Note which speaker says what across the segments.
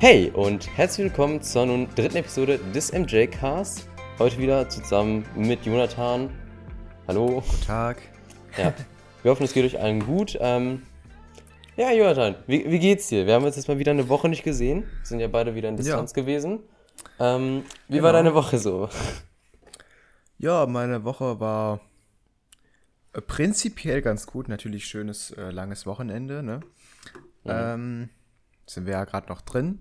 Speaker 1: Hey und herzlich willkommen zur nun dritten Episode des MJ Cast. Heute wieder zusammen mit Jonathan. Hallo.
Speaker 2: Guten Tag.
Speaker 1: Ja, wir hoffen, es geht euch allen gut. Ähm, ja, Jonathan, wie, wie, geht's dir? Wir haben uns jetzt mal wieder eine Woche nicht gesehen. Wir sind ja beide wieder in Distanz ja. gewesen. Ähm, wie genau. war deine Woche so?
Speaker 2: Ja, meine Woche war äh, prinzipiell ganz gut. Natürlich schönes, äh, langes Wochenende. Ne? Mhm. Ähm, sind wir ja gerade noch drin.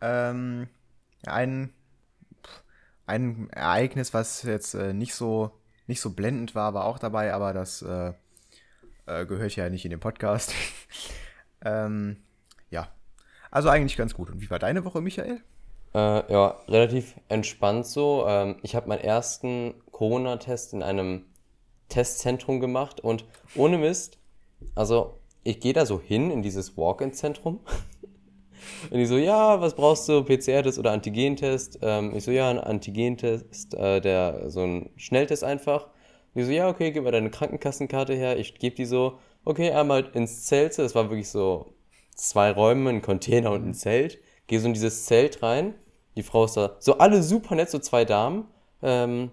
Speaker 2: Ähm, ein, ein Ereignis, was jetzt äh, nicht so nicht so blendend war, war auch dabei, aber das äh, äh, gehört ja nicht in den Podcast. ähm, ja, also eigentlich ganz gut. Und wie war deine Woche, Michael?
Speaker 1: Äh, ja, relativ entspannt so. Ähm, ich habe meinen ersten Corona-Test in einem Testzentrum gemacht und ohne Mist, also ich gehe da so hin in dieses Walk-in-Zentrum Und die so, ja, was brauchst du? PCR-Test oder Antigentest? Ähm, ich so, ja, ein Antigentest, äh, der, so ein Schnelltest einfach. Und die so, ja, okay, gib mal deine Krankenkassenkarte her. Ich gebe die so, okay, einmal ins Zelt. Das war wirklich so zwei Räume, ein Container und ein Zelt. Gehe so in dieses Zelt rein. Die Frau ist da, so alle super nett, so zwei Damen. Ähm,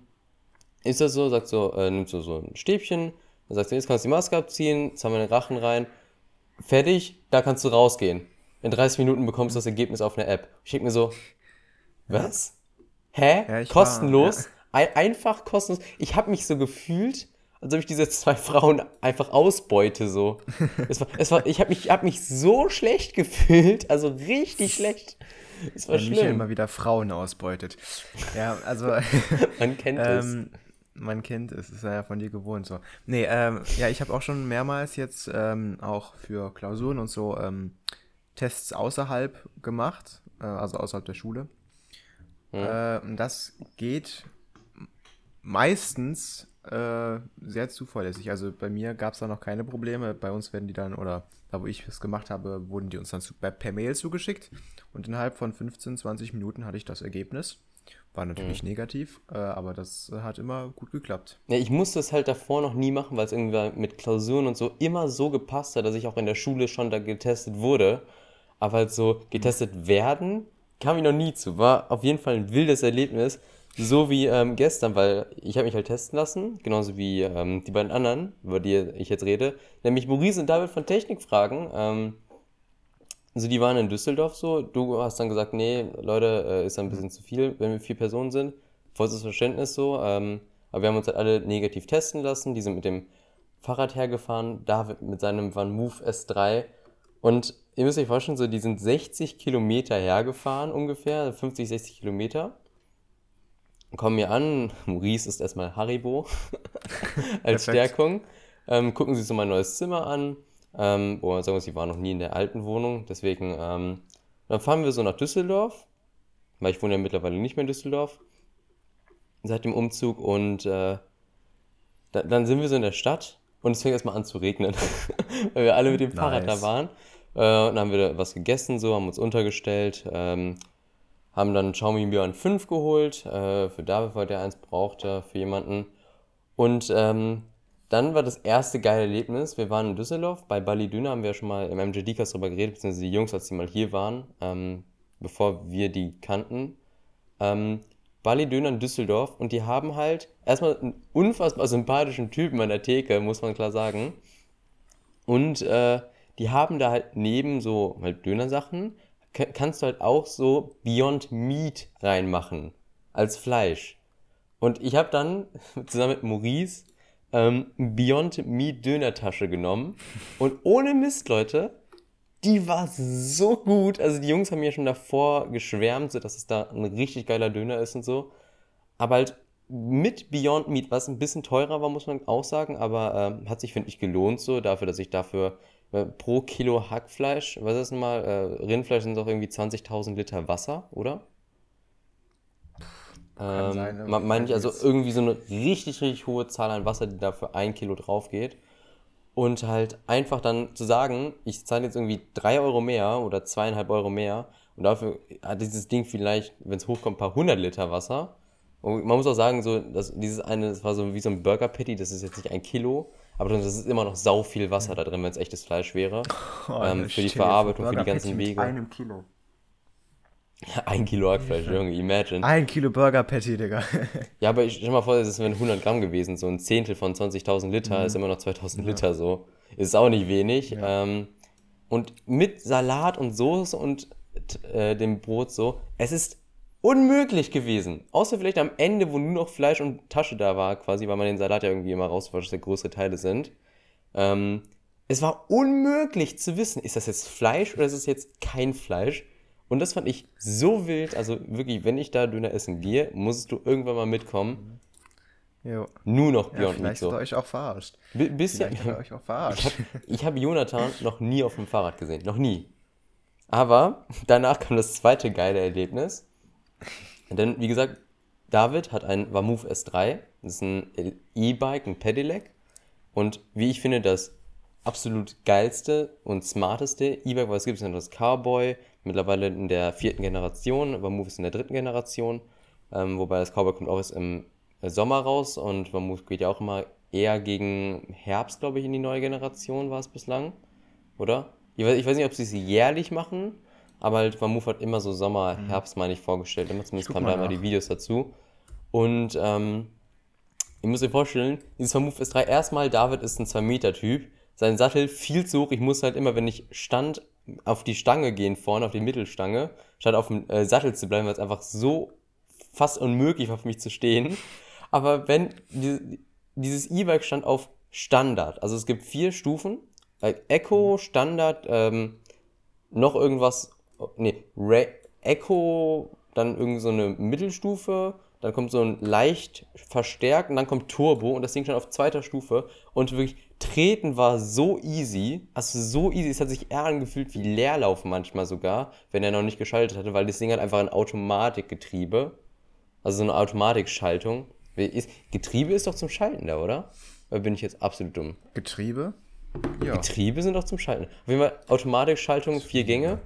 Speaker 1: ist das so, sagt so, äh, nimmt so, so ein Stäbchen. Dann sagt sie, jetzt kannst du die Maske abziehen, jetzt haben wir den Rachen rein. Fertig, da kannst du rausgehen in 30 Minuten bekommst du das Ergebnis auf einer App. Ich denke mir so, was? Hä? Ja, kostenlos? War, ja. Einfach kostenlos. Ich habe mich so gefühlt, als ob ich diese zwei Frauen einfach ausbeute so. es war, es war, ich habe mich, hab mich so schlecht gefühlt, also richtig schlecht.
Speaker 2: Es war Wenn schlimm. Michael immer wieder Frauen ausbeutet. Ja, also
Speaker 1: man kennt ähm, es.
Speaker 2: Man kennt es, ist ja von dir gewohnt so. Nee, ähm, ja, ich habe auch schon mehrmals jetzt ähm, auch für Klausuren und so ähm, Tests außerhalb gemacht, äh, also außerhalb der Schule. Mhm. Äh, und das geht meistens äh, sehr zuverlässig. Also bei mir gab es da noch keine Probleme. Bei uns werden die dann, oder da wo ich es gemacht habe, wurden die uns dann zu, per Mail zugeschickt. Und innerhalb von 15, 20 Minuten hatte ich das Ergebnis. War natürlich mhm. negativ, äh, aber das hat immer gut geklappt.
Speaker 1: Ja, ich musste es halt davor noch nie machen, weil es irgendwie mit Klausuren und so immer so gepasst hat, dass ich auch in der Schule schon da getestet wurde aber halt so getestet werden, kam ich noch nie zu. War auf jeden Fall ein wildes Erlebnis. So wie ähm, gestern, weil ich habe mich halt testen lassen, genauso wie ähm, die beiden anderen, über die ich jetzt rede, nämlich Maurice und David von Technikfragen. Ähm, also die waren in Düsseldorf so. Du hast dann gesagt, nee, Leute, äh, ist ein bisschen zu viel, wenn wir vier Personen sind. Vollstes Verständnis so. Ähm, aber wir haben uns halt alle negativ testen lassen. Die sind mit dem Fahrrad hergefahren. David mit seinem Van Move S3. Und ihr müsst euch vorstellen, so, die sind 60 Kilometer hergefahren ungefähr, 50, 60 Kilometer. Kommen hier an, Maurice ist erstmal Haribo als Stärkung. Ähm, gucken sich so mein neues Zimmer an. Ähm, wo sagen wir, sie waren noch nie in der alten Wohnung, deswegen, ähm, dann fahren wir so nach Düsseldorf, weil ich wohne ja mittlerweile nicht mehr in Düsseldorf, seit dem Umzug und äh, da, dann sind wir so in der Stadt und es fängt erstmal an zu regnen, weil wir alle mit dem nice. Fahrrad da waren. Äh, dann haben wir was gegessen, so, haben uns untergestellt, ähm, haben dann Xiaomi Mi Björn 5 geholt, äh, für David, weil der eins brauchte, für jemanden. Und ähm, dann war das erste geile Erlebnis, wir waren in Düsseldorf, bei Bali Döner haben wir ja schon mal im MJD-Cast drüber geredet, beziehungsweise die Jungs, als die mal hier waren, ähm, bevor wir die kannten. Ähm, Bali Döner in Düsseldorf und die haben halt erstmal einen unfassbar sympathischen Typen an der Theke, muss man klar sagen. Und äh, die haben da halt neben so halt Dönersachen, kannst du halt auch so Beyond Meat reinmachen. Als Fleisch. Und ich habe dann zusammen mit Maurice ähm, Beyond Meat Dönertasche genommen. Und ohne Mist, Leute, die war so gut. Also die Jungs haben mir schon davor geschwärmt, dass es da ein richtig geiler Döner ist und so. Aber halt mit Beyond Meat, was ein bisschen teurer war, muss man auch sagen, aber ähm, hat sich, finde ich, gelohnt so, dafür, dass ich dafür pro Kilo Hackfleisch, was ist denn mal, äh, Rindfleisch sind doch irgendwie 20.000 Liter Wasser, oder? Ähm, sein, meine ich also irgendwie so eine richtig, richtig hohe Zahl an Wasser, die da für ein Kilo drauf geht. Und halt einfach dann zu sagen, ich zahle jetzt irgendwie 3 Euro mehr oder zweieinhalb Euro mehr und dafür hat dieses Ding vielleicht, wenn es hochkommt, ein paar hundert Liter Wasser. Und man muss auch sagen, so, dass dieses eine, das war so wie so ein Burger Patty, das ist jetzt nicht ein Kilo, aber das ist immer noch sau viel Wasser da drin, wenn es echtes Fleisch wäre. Oh, ähm, für die Verarbeitung, für die ganzen Wege.
Speaker 2: einem Kilo.
Speaker 1: Ein Kilo Hackfleisch, Junge, imagine.
Speaker 2: Ein Kilo Burger Patty, Digga.
Speaker 1: Ja, aber ich stell mal vor, das wären 100 Gramm gewesen. So ein Zehntel von 20.000 Liter ist immer noch 2.000 Liter so. Ist auch nicht wenig. Ähm, und mit Salat und Soße und äh, dem Brot so. Es ist unmöglich gewesen. Außer vielleicht am Ende, wo nur noch Fleisch und Tasche da war, quasi, weil man den Salat ja irgendwie immer rauswascht, dass ja größere Teile sind. Ähm, es war unmöglich zu wissen, ist das jetzt Fleisch oder ist es jetzt kein Fleisch? Und das fand ich so wild. Also wirklich, wenn ich da Döner essen gehe, musst du irgendwann mal mitkommen.
Speaker 2: Jo.
Speaker 1: Nur noch
Speaker 2: Ja,
Speaker 1: Beyond Meat
Speaker 2: vielleicht hat er euch auch verarscht.
Speaker 1: Bi- Bisschen.
Speaker 2: Vielleicht hat euch auch
Speaker 1: Ich
Speaker 2: verarscht.
Speaker 1: habe ich hab Jonathan noch nie auf dem Fahrrad gesehen. Noch nie. Aber danach kam das zweite geile Erlebnis. Denn, wie gesagt, David hat ein Vamoof S3. Das ist ein E-Bike, ein Pedelec. Und wie ich finde, das absolut geilste und smarteste E-Bike, was es gibt, ist das Cowboy. Mittlerweile in der vierten Generation. Vamoof ist in der dritten Generation. Ähm, wobei das Cowboy kommt auch erst im Sommer raus. Und Vamoof geht ja auch immer eher gegen Herbst, glaube ich, in die neue Generation war es bislang. Oder? Ich weiß, ich weiß nicht, ob sie es jährlich machen, aber halt Vamoof hat immer so Sommer, Herbst, meine ich, vorgestellt. Immer zumindest kamen da immer die Videos dazu. Und ähm, ihr müsst euch vorstellen, dieses Vamoof S3, erstmal, David ist ein 2-Meter-Typ. Sein Sattel viel zu hoch. Ich musste halt immer, wenn ich stand, auf die Stange gehen vorne, auf die Mittelstange, statt auf dem äh, Sattel zu bleiben, weil es einfach so fast unmöglich war für mich zu stehen. Aber wenn die, dieses E-Bike stand auf Standard, also es gibt vier Stufen, äh, Echo, Standard, ähm, noch irgendwas, nee, Ra Echo, dann irgend so eine Mittelstufe, dann kommt so ein leicht verstärkt und dann kommt Turbo und das Ding stand auf zweiter Stufe und wirklich treten war so easy, also so easy, es hat sich eher angefühlt wie Leerlauf manchmal sogar, wenn er noch nicht geschaltet hatte, weil das Ding hat einfach ein Automatikgetriebe, also so eine Automatikschaltung. Getriebe ist doch zum Schalten da, oder? Oder bin ich jetzt absolut dumm?
Speaker 2: Getriebe? Ja.
Speaker 1: Getriebe sind doch zum Schalten. Auf jeden Fall Automatikschaltung, vier Gänge.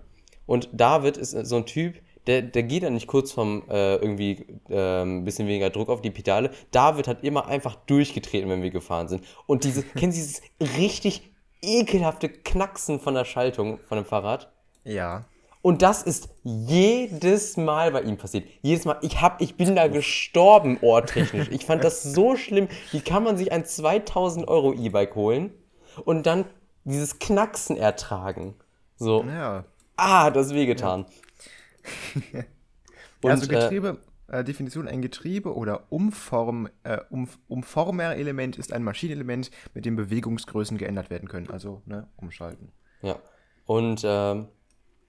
Speaker 1: Und David ist so ein Typ, der, der geht dann nicht kurz vom äh, irgendwie ähm, bisschen weniger Druck auf die Pedale. David hat immer einfach durchgetreten, wenn wir gefahren sind. Und diese, kennen Sie dieses richtig ekelhafte Knacksen von der Schaltung von dem Fahrrad?
Speaker 2: Ja.
Speaker 1: Und das ist jedes Mal bei ihm passiert. Jedes Mal. Ich, hab, ich bin da gestorben, ohrtechnisch. Ich fand das so schlimm. Wie kann man sich ein 2000 Euro E-Bike holen und dann dieses Knacksen ertragen? So,
Speaker 2: Ja.
Speaker 1: Ah, hat das wehgetan. Und,
Speaker 2: also
Speaker 1: äh,
Speaker 2: Getriebe, äh, Definition, ein Getriebe oder Umform, äh, um, Umformer-Element ist ein Maschinenelement, mit dem Bewegungsgrößen geändert werden können. Also, ne, umschalten.
Speaker 1: Ja. Und ähm,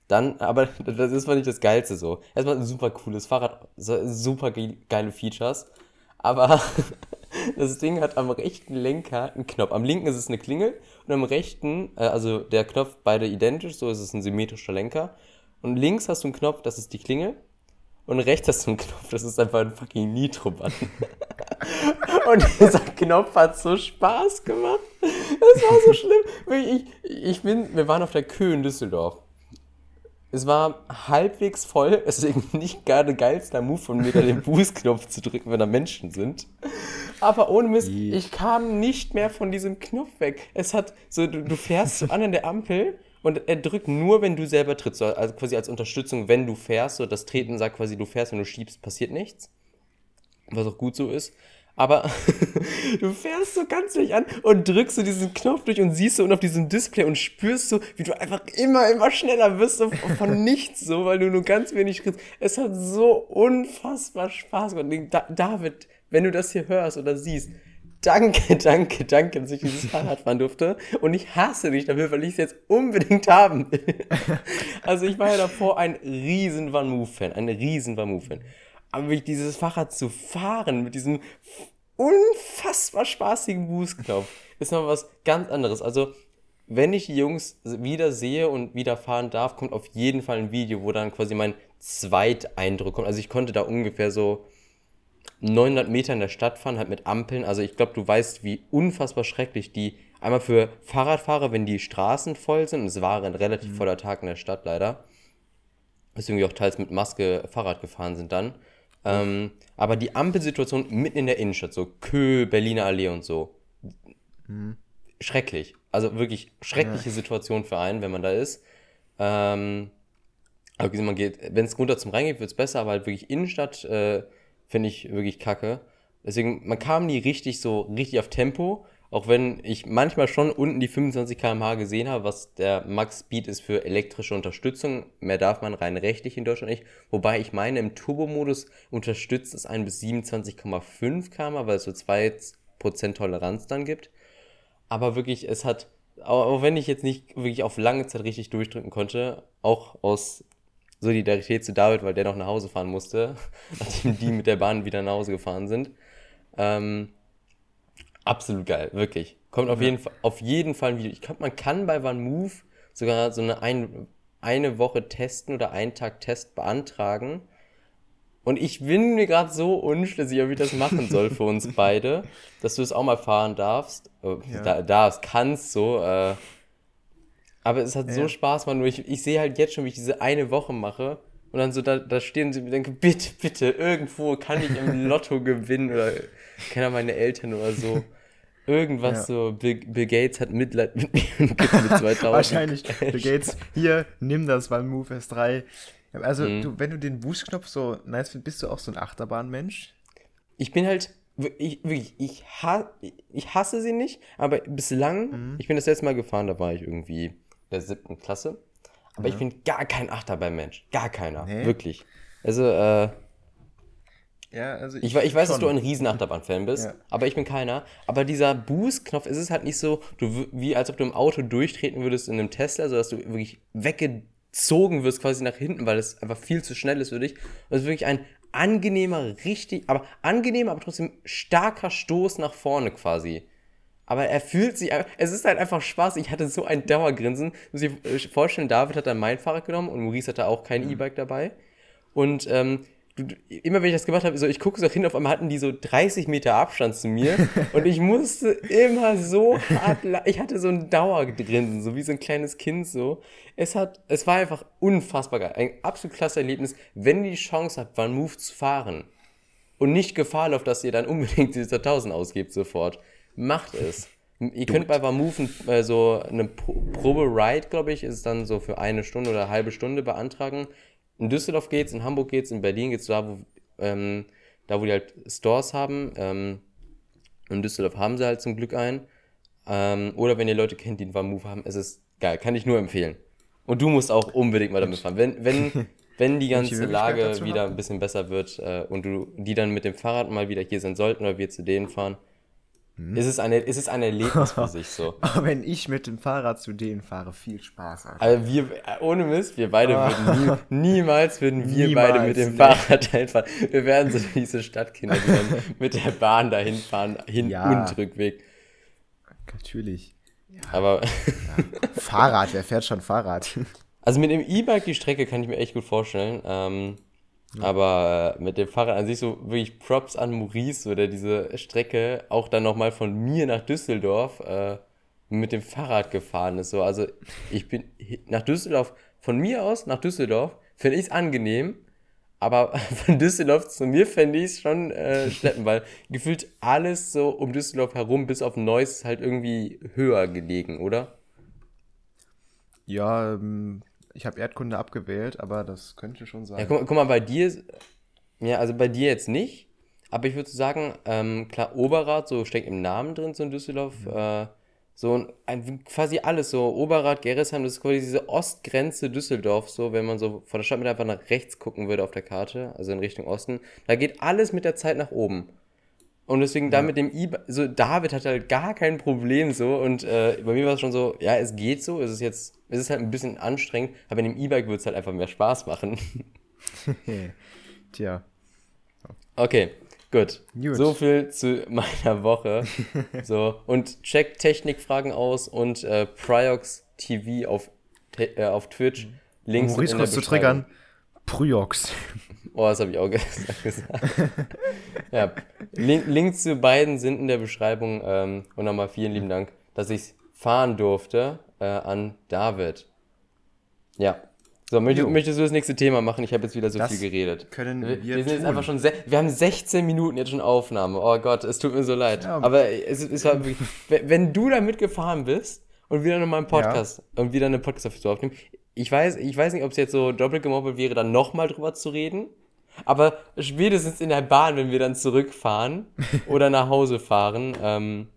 Speaker 1: dann, aber das ist, fand ich, das Geilste so. Erstmal ein super cooles Fahrrad, super ge geile Features. Aber das Ding hat am rechten Lenker einen Knopf. Am linken ist es eine Klingel und am rechten, äh, also der Knopf beide identisch, so ist es ein symmetrischer Lenker. Und links hast du einen Knopf, das ist die Klingel. Und rechts hast du einen Knopf, das ist einfach ein fucking Nitro-Button. Und dieser Knopf hat so Spaß gemacht. Das war so schlimm. Ich, ich bin, wir waren auf der Kö in Düsseldorf. Es war halbwegs voll, deswegen nicht gerade geilster Move von mir, da den Boost-Knopf zu drücken, wenn da Menschen sind. Aber ohne Mist,
Speaker 2: Je-
Speaker 1: ich kam nicht mehr von diesem Knopf weg. Es hat so, du, du fährst so an an der Ampel und er drückt nur, wenn du selber trittst. So, Also quasi als Unterstützung, wenn du fährst. So das Treten sagt quasi, du fährst, wenn du schiebst, passiert nichts. Was auch gut so ist. Aber du fährst so ganz durch an und drückst so diesen Knopf durch und siehst so und auf diesem Display und spürst so, wie du einfach immer, immer schneller wirst, so von nichts so, weil du nur ganz wenig Schritt. Es hat so unfassbar Spaß gemacht. Da- David, wenn du das hier hörst oder siehst, danke, danke, danke, dass ich dieses Fahrrad fahren durfte. Und ich hasse dich dafür, weil ich es jetzt unbedingt haben will. Also ich war ja davor ein riesen Van Move-Fan, ein riesen Van Move-Fan. Aber wirklich dieses Fahrrad zu fahren mit diesem unfassbar spaßigen Boostknopf ist noch was ganz anderes. Also wenn ich die Jungs wieder sehe und wieder fahren darf, kommt auf jeden Fall ein Video, wo dann quasi mein Zweiteindruck kommt. Also ich konnte da ungefähr so 900 Meter in der Stadt fahren, halt mit Ampeln. Also ich glaube, du weißt, wie unfassbar schrecklich die, einmal für Fahrradfahrer, wenn die Straßen voll sind, und es war ein relativ voller Tag in der Stadt leider, deswegen wir auch teils mit Maske Fahrrad gefahren sind dann. Ähm, aber die Ampelsituation mitten in der Innenstadt, so Kö, Berliner Allee und so, schrecklich. Also wirklich schreckliche Situation für einen, wenn man da ist. Ähm, Aber man geht, wenn es runter zum Rhein geht, wird es besser, aber halt wirklich Innenstadt äh, finde ich wirklich kacke. Deswegen, man kam nie richtig so, richtig auf Tempo, auch wenn ich manchmal schon unten die 25 km/h gesehen habe, was der Max-Speed ist für elektrische Unterstützung. Mehr darf man rein rechtlich in Deutschland nicht. Wobei ich meine, im Turbo-Modus unterstützt es einen bis 27,5 km, weil es so 2% Toleranz dann gibt. Aber wirklich, es hat, auch wenn ich jetzt nicht wirklich auf lange Zeit richtig durchdrücken konnte, auch aus Solidarität zu David, weil der noch nach Hause fahren musste, nachdem die mit der Bahn wieder nach Hause gefahren sind. Ähm, absolut geil, wirklich. Kommt auf, ja. jeden, Fall, auf jeden Fall ein Video. Ich glaube, man kann bei OneMove sogar so eine, ein, eine Woche testen oder einen Tag Test beantragen. Und ich bin mir gerade so unschlüssig, ob ich das machen soll für uns beide, dass du es auch mal fahren darfst. Äh, ja. Da, darfst, kannst so. Äh, aber es hat ja. so Spaß, man. Ich, ich sehe halt jetzt schon, wie ich diese eine Woche mache und dann so da, da stehen sie und denke, bitte, bitte, irgendwo kann ich im Lotto gewinnen oder kennen meine Eltern oder so. Irgendwas ja. so, Bill, Bill, Gates hat Mitleid mit mir und gibt mir 2000.
Speaker 2: Wahrscheinlich. Bill Gates, hier, nimm das beim Move S3. Also, mhm. du, wenn du den Boost-Knopf so nice findest, bist du auch so ein Achterbahnmensch?
Speaker 1: Ich bin halt, ich, wirklich, ich, ha, ich hasse sie nicht, aber bislang, mhm. ich bin das letzte Mal gefahren, da war ich irgendwie in der siebten Klasse. Aber ja. ich bin gar kein Achterbahnmensch. Gar keiner. Nee. Wirklich. Also, äh, ja, also ich, ich, ich weiß, schon. dass du ein Riesenachterbahn-Fan bist, ja. aber ich bin keiner. Aber dieser Boost-Knopf ist es halt nicht so, du, wie als ob du im Auto durchtreten würdest in einem Tesla, sodass du wirklich weggezogen wirst quasi nach hinten, weil es einfach viel zu schnell ist für dich. Das ist wirklich ein angenehmer, richtig, aber angenehmer, aber trotzdem starker Stoß nach vorne quasi. Aber er fühlt sich, es ist halt einfach Spaß. Ich hatte so ein Dauergrinsen. Muss ich äh, vorstellen, David hat dann mein Fahrrad genommen und Maurice hatte auch kein mhm. E-Bike dabei. Und ähm, immer wenn ich das gemacht habe, so, ich gucke so hin, auf einmal hatten die so 30 Meter Abstand zu mir und ich musste immer so hart, ich hatte so ein Dauergrinsen, so wie so ein kleines Kind so. Es hat, es war einfach unfassbar geil. Ein absolut klasse Erlebnis, wenn ihr die Chance habt, One Move zu fahren und nicht Gefahr läuft, dass ihr dann unbedingt diese 1000 ausgebt sofort. Macht es. Ihr könnt bei Vermove äh, so eine Probe-Ride, glaube ich, ist dann so für eine Stunde oder eine halbe Stunde beantragen. In Düsseldorf geht's, in Hamburg geht's, in Berlin geht's da, wo, ähm, da, wo die halt Stores haben. Ähm, in Düsseldorf haben sie halt zum Glück einen. Ähm, oder wenn ihr Leute kennt, die einen Vermove haben, es ist geil, kann ich nur empfehlen. Und du musst auch unbedingt mal damit fahren. Wenn, wenn, wenn die ganze Lage wieder ein bisschen besser wird äh, und du die dann mit dem Fahrrad mal wieder hier sein sollten oder wir zu denen fahren, hm? Es, ist eine, es ist ein Erlebnis für sich so.
Speaker 2: Aber wenn ich mit dem Fahrrad zu denen fahre, viel Spaß.
Speaker 1: Alter. Also wir, ohne Mist, wir beide ah. würden nie, niemals würden wir niemals, beide mit dem nee. Fahrrad einfahren. Wir wären so diese Stadtkinder, die dann mit der Bahn dahin fahren, Hin- ja. und Rückweg.
Speaker 2: Natürlich.
Speaker 1: Ja. Aber.
Speaker 2: Fahrrad, wer fährt schon Fahrrad?
Speaker 1: Also mit dem E-Bike die Strecke kann ich mir echt gut vorstellen. Ähm, ja. Aber mit dem Fahrrad an sich so wirklich Props an Maurice, so, der diese Strecke auch dann nochmal von mir nach Düsseldorf äh, mit dem Fahrrad gefahren ist. So. Also ich bin nach Düsseldorf, von mir aus nach Düsseldorf, finde ich es angenehm, aber von Düsseldorf zu mir fände ich es schon äh, schleppen, weil gefühlt alles so um Düsseldorf herum bis auf Neuss ist halt irgendwie höher gelegen, oder?
Speaker 2: Ja, ähm, ich habe Erdkunde abgewählt, aber das könnte schon sein.
Speaker 1: Ja, guck, guck, mal, bei dir, ja, also bei dir jetzt nicht, aber ich würde sagen, ähm, klar, Oberrad, so steckt im Namen drin, so in Düsseldorf, mhm. äh, so ein, quasi alles, so Oberrad, Gerresheim, das ist quasi diese Ostgrenze Düsseldorf, so wenn man so von der Stadt mit einfach nach rechts gucken würde auf der Karte, also in Richtung Osten, da geht alles mit der Zeit nach oben. Und deswegen ja. da mit dem E-Bike, so David hat halt gar kein Problem so und äh, bei mir war es schon so, ja, es geht so, es ist jetzt, es ist halt ein bisschen anstrengend, aber in dem E-Bike wird es halt einfach mehr Spaß machen.
Speaker 2: Tja.
Speaker 1: Okay, gut. gut. So viel zu meiner Woche. so, und check Technikfragen aus und äh, Priox TV auf, äh, auf Twitch.
Speaker 2: Links um kurz zu triggern. Pryox.
Speaker 1: Oh, das habe ich auch gesagt. ja, Link, Links zu beiden sind in der Beschreibung. Ähm, und nochmal vielen lieben Dank, dass ich fahren durfte äh, an David. Ja. So, möchtest, möchtest, du das nächste Thema machen? Ich habe jetzt wieder so das viel geredet.
Speaker 2: Können wir,
Speaker 1: wir sind jetzt einfach schon wir haben 16 Minuten jetzt schon Aufnahme. Oh Gott, es tut mir so leid. Ja, aber es, es war wirklich, wenn du da mitgefahren bist und wieder nochmal einen Podcast ja. und wieder eine Podcast-Episode aufnehmen, ich weiß, ich weiß nicht, ob es jetzt so doppelt gemoppelt wäre, dann nochmal drüber zu reden. Aber spätestens in der Bahn, wenn wir dann zurückfahren oder nach Hause fahren, ähm,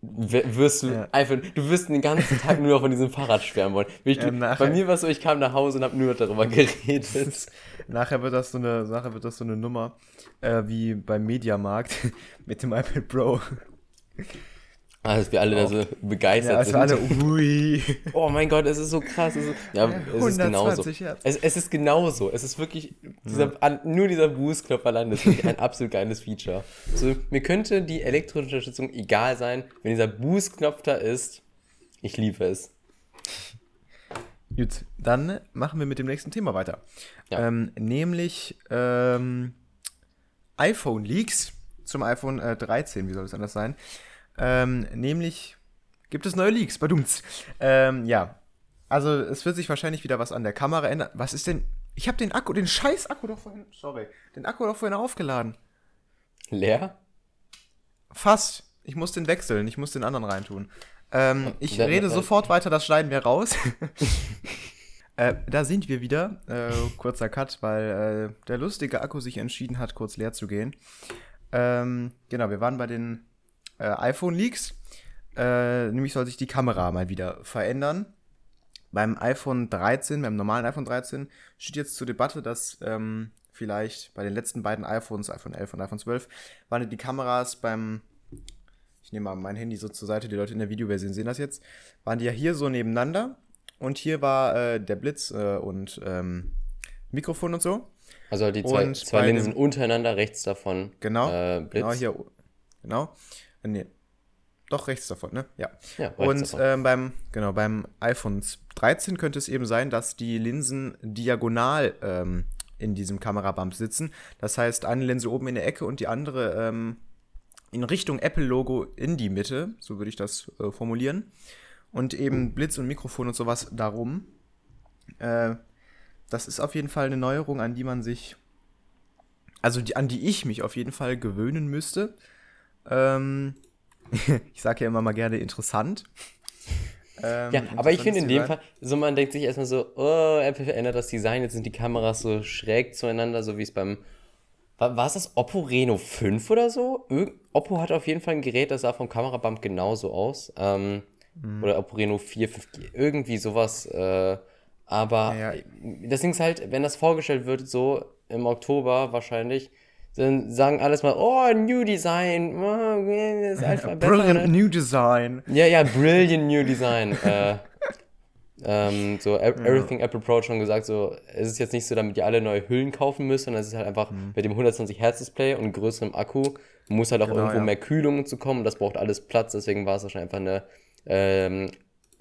Speaker 1: wirst du ja. einfach, du wirst den ganzen Tag nur noch von diesem Fahrrad schwärmen wollen. Ich, ja, bei mir war es so, ich kam nach Hause und habe nur darüber geredet.
Speaker 2: nachher wird das so eine, nachher wird das so eine Nummer äh, wie beim Mediamarkt mit dem iPad Pro.
Speaker 1: Ah, dass wir alle da so begeistert ja, sind. Alle, ui. Oh mein Gott, es ist so krass. Es ist, ja, es ist genauso. Es, es, ist genauso. Es ist wirklich, dieser, ja. nur dieser Boost-Knopf allein ist wirklich ein absolut geiles Feature. Also, mir könnte die Elektrounterstützung egal sein, wenn dieser Boost-Knopf da ist. Ich liebe es.
Speaker 2: Gut, dann machen wir mit dem nächsten Thema weiter. Ja. Ähm, nämlich ähm, iPhone-Leaks zum iPhone äh, 13. Wie soll es anders sein? Ähm, nämlich gibt es neue Leaks, badumts. Ähm, ja. Also es wird sich wahrscheinlich wieder was an der Kamera ändern. Was ist denn? Ich habe den Akku, den scheiß Akku doch vorhin, sorry, den Akku doch vorhin aufgeladen.
Speaker 1: Leer?
Speaker 2: Fast. Ich muss den wechseln, ich muss den anderen reintun. Ähm, ich ja, rede ja, sofort weiter, das schneiden wir raus. äh, da sind wir wieder. Äh, kurzer Cut, weil äh, der lustige Akku sich entschieden hat, kurz leer zu gehen. Ähm, genau, wir waren bei den äh, iPhone-Leaks. Äh, nämlich soll sich die Kamera mal wieder verändern. Beim iPhone 13, beim normalen iPhone 13, steht jetzt zur Debatte, dass ähm, vielleicht bei den letzten beiden iPhones, iPhone 11 und iPhone 12, waren die Kameras beim, ich nehme mal mein Handy so zur Seite, die Leute in der Videoversion sehen das jetzt, waren die ja hier so nebeneinander und hier war äh, der Blitz äh, und ähm, Mikrofon und so.
Speaker 1: Also die zwei, zwei Linsen untereinander, rechts davon.
Speaker 2: Genau, äh, Blitz. genau hier, genau. Nee. Doch, rechts davon, ne? Ja. ja und ähm, beim, genau, beim iPhone 13 könnte es eben sein, dass die Linsen diagonal ähm, in diesem Kamerabump sitzen. Das heißt, eine Linse oben in der Ecke und die andere ähm, in Richtung Apple-Logo in die Mitte, so würde ich das äh, formulieren. Und eben Blitz und Mikrofon und sowas darum. Äh, das ist auf jeden Fall eine Neuerung, an die man sich, also die, an die ich mich auf jeden Fall gewöhnen müsste. Ähm, ich sage ja immer mal gerne interessant.
Speaker 1: Ähm, ja, aber ich finde in dem Fall, so man denkt sich erstmal so, oh, Apple verändert das Design, jetzt sind die Kameras so schräg zueinander, so wie es beim, war, war es das Oppo Reno 5 oder so? Oppo hat auf jeden Fall ein Gerät, das sah vom Kamerabump genauso aus. Ähm, mhm. Oder Oppo Reno 4, 5, irgendwie sowas. Äh, aber ja, ja. das Ding ist halt, wenn das vorgestellt wird, so im Oktober wahrscheinlich, dann sagen alles mal, oh, New Design, oh,
Speaker 2: ist einfach besser, Brilliant ne? New Design.
Speaker 1: Ja, ja, Brilliant New Design. äh, ähm, so Everything ja. Apple Pro schon gesagt, so es ist jetzt nicht so, damit ihr alle neue Hüllen kaufen müsst, sondern es ist halt einfach mhm. mit dem 120 Hertz Display und größerem Akku muss halt auch genau, irgendwo ja. mehr Kühlung zu kommen. Das braucht alles Platz, deswegen war es wahrscheinlich einfach eine ähm,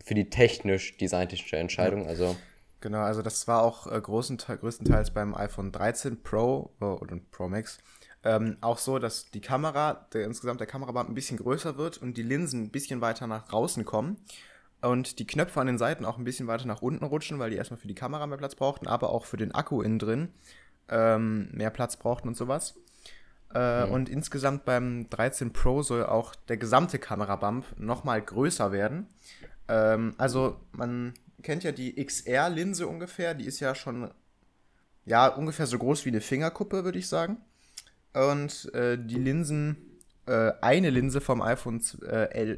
Speaker 1: für die technisch designtechnische Entscheidung. Ja. Also
Speaker 2: Genau, also das war auch äh, großen, größtenteils beim iPhone 13 Pro äh, oder Pro Max ähm, auch so, dass die Kamera, der, insgesamt der Kameraband ein bisschen größer wird und die Linsen ein bisschen weiter nach draußen kommen und die Knöpfe an den Seiten auch ein bisschen weiter nach unten rutschen, weil die erstmal für die Kamera mehr Platz brauchten, aber auch für den Akku innen drin ähm, mehr Platz brauchten und sowas. Äh, mhm. Und insgesamt beim 13 Pro soll auch der gesamte Kamerabump nochmal größer werden. Ähm, also man kennt ja die XR-Linse ungefähr, die ist ja schon, ja, ungefähr so groß wie eine Fingerkuppe, würde ich sagen. Und äh, die Linsen, äh, eine Linse vom iPhone äh,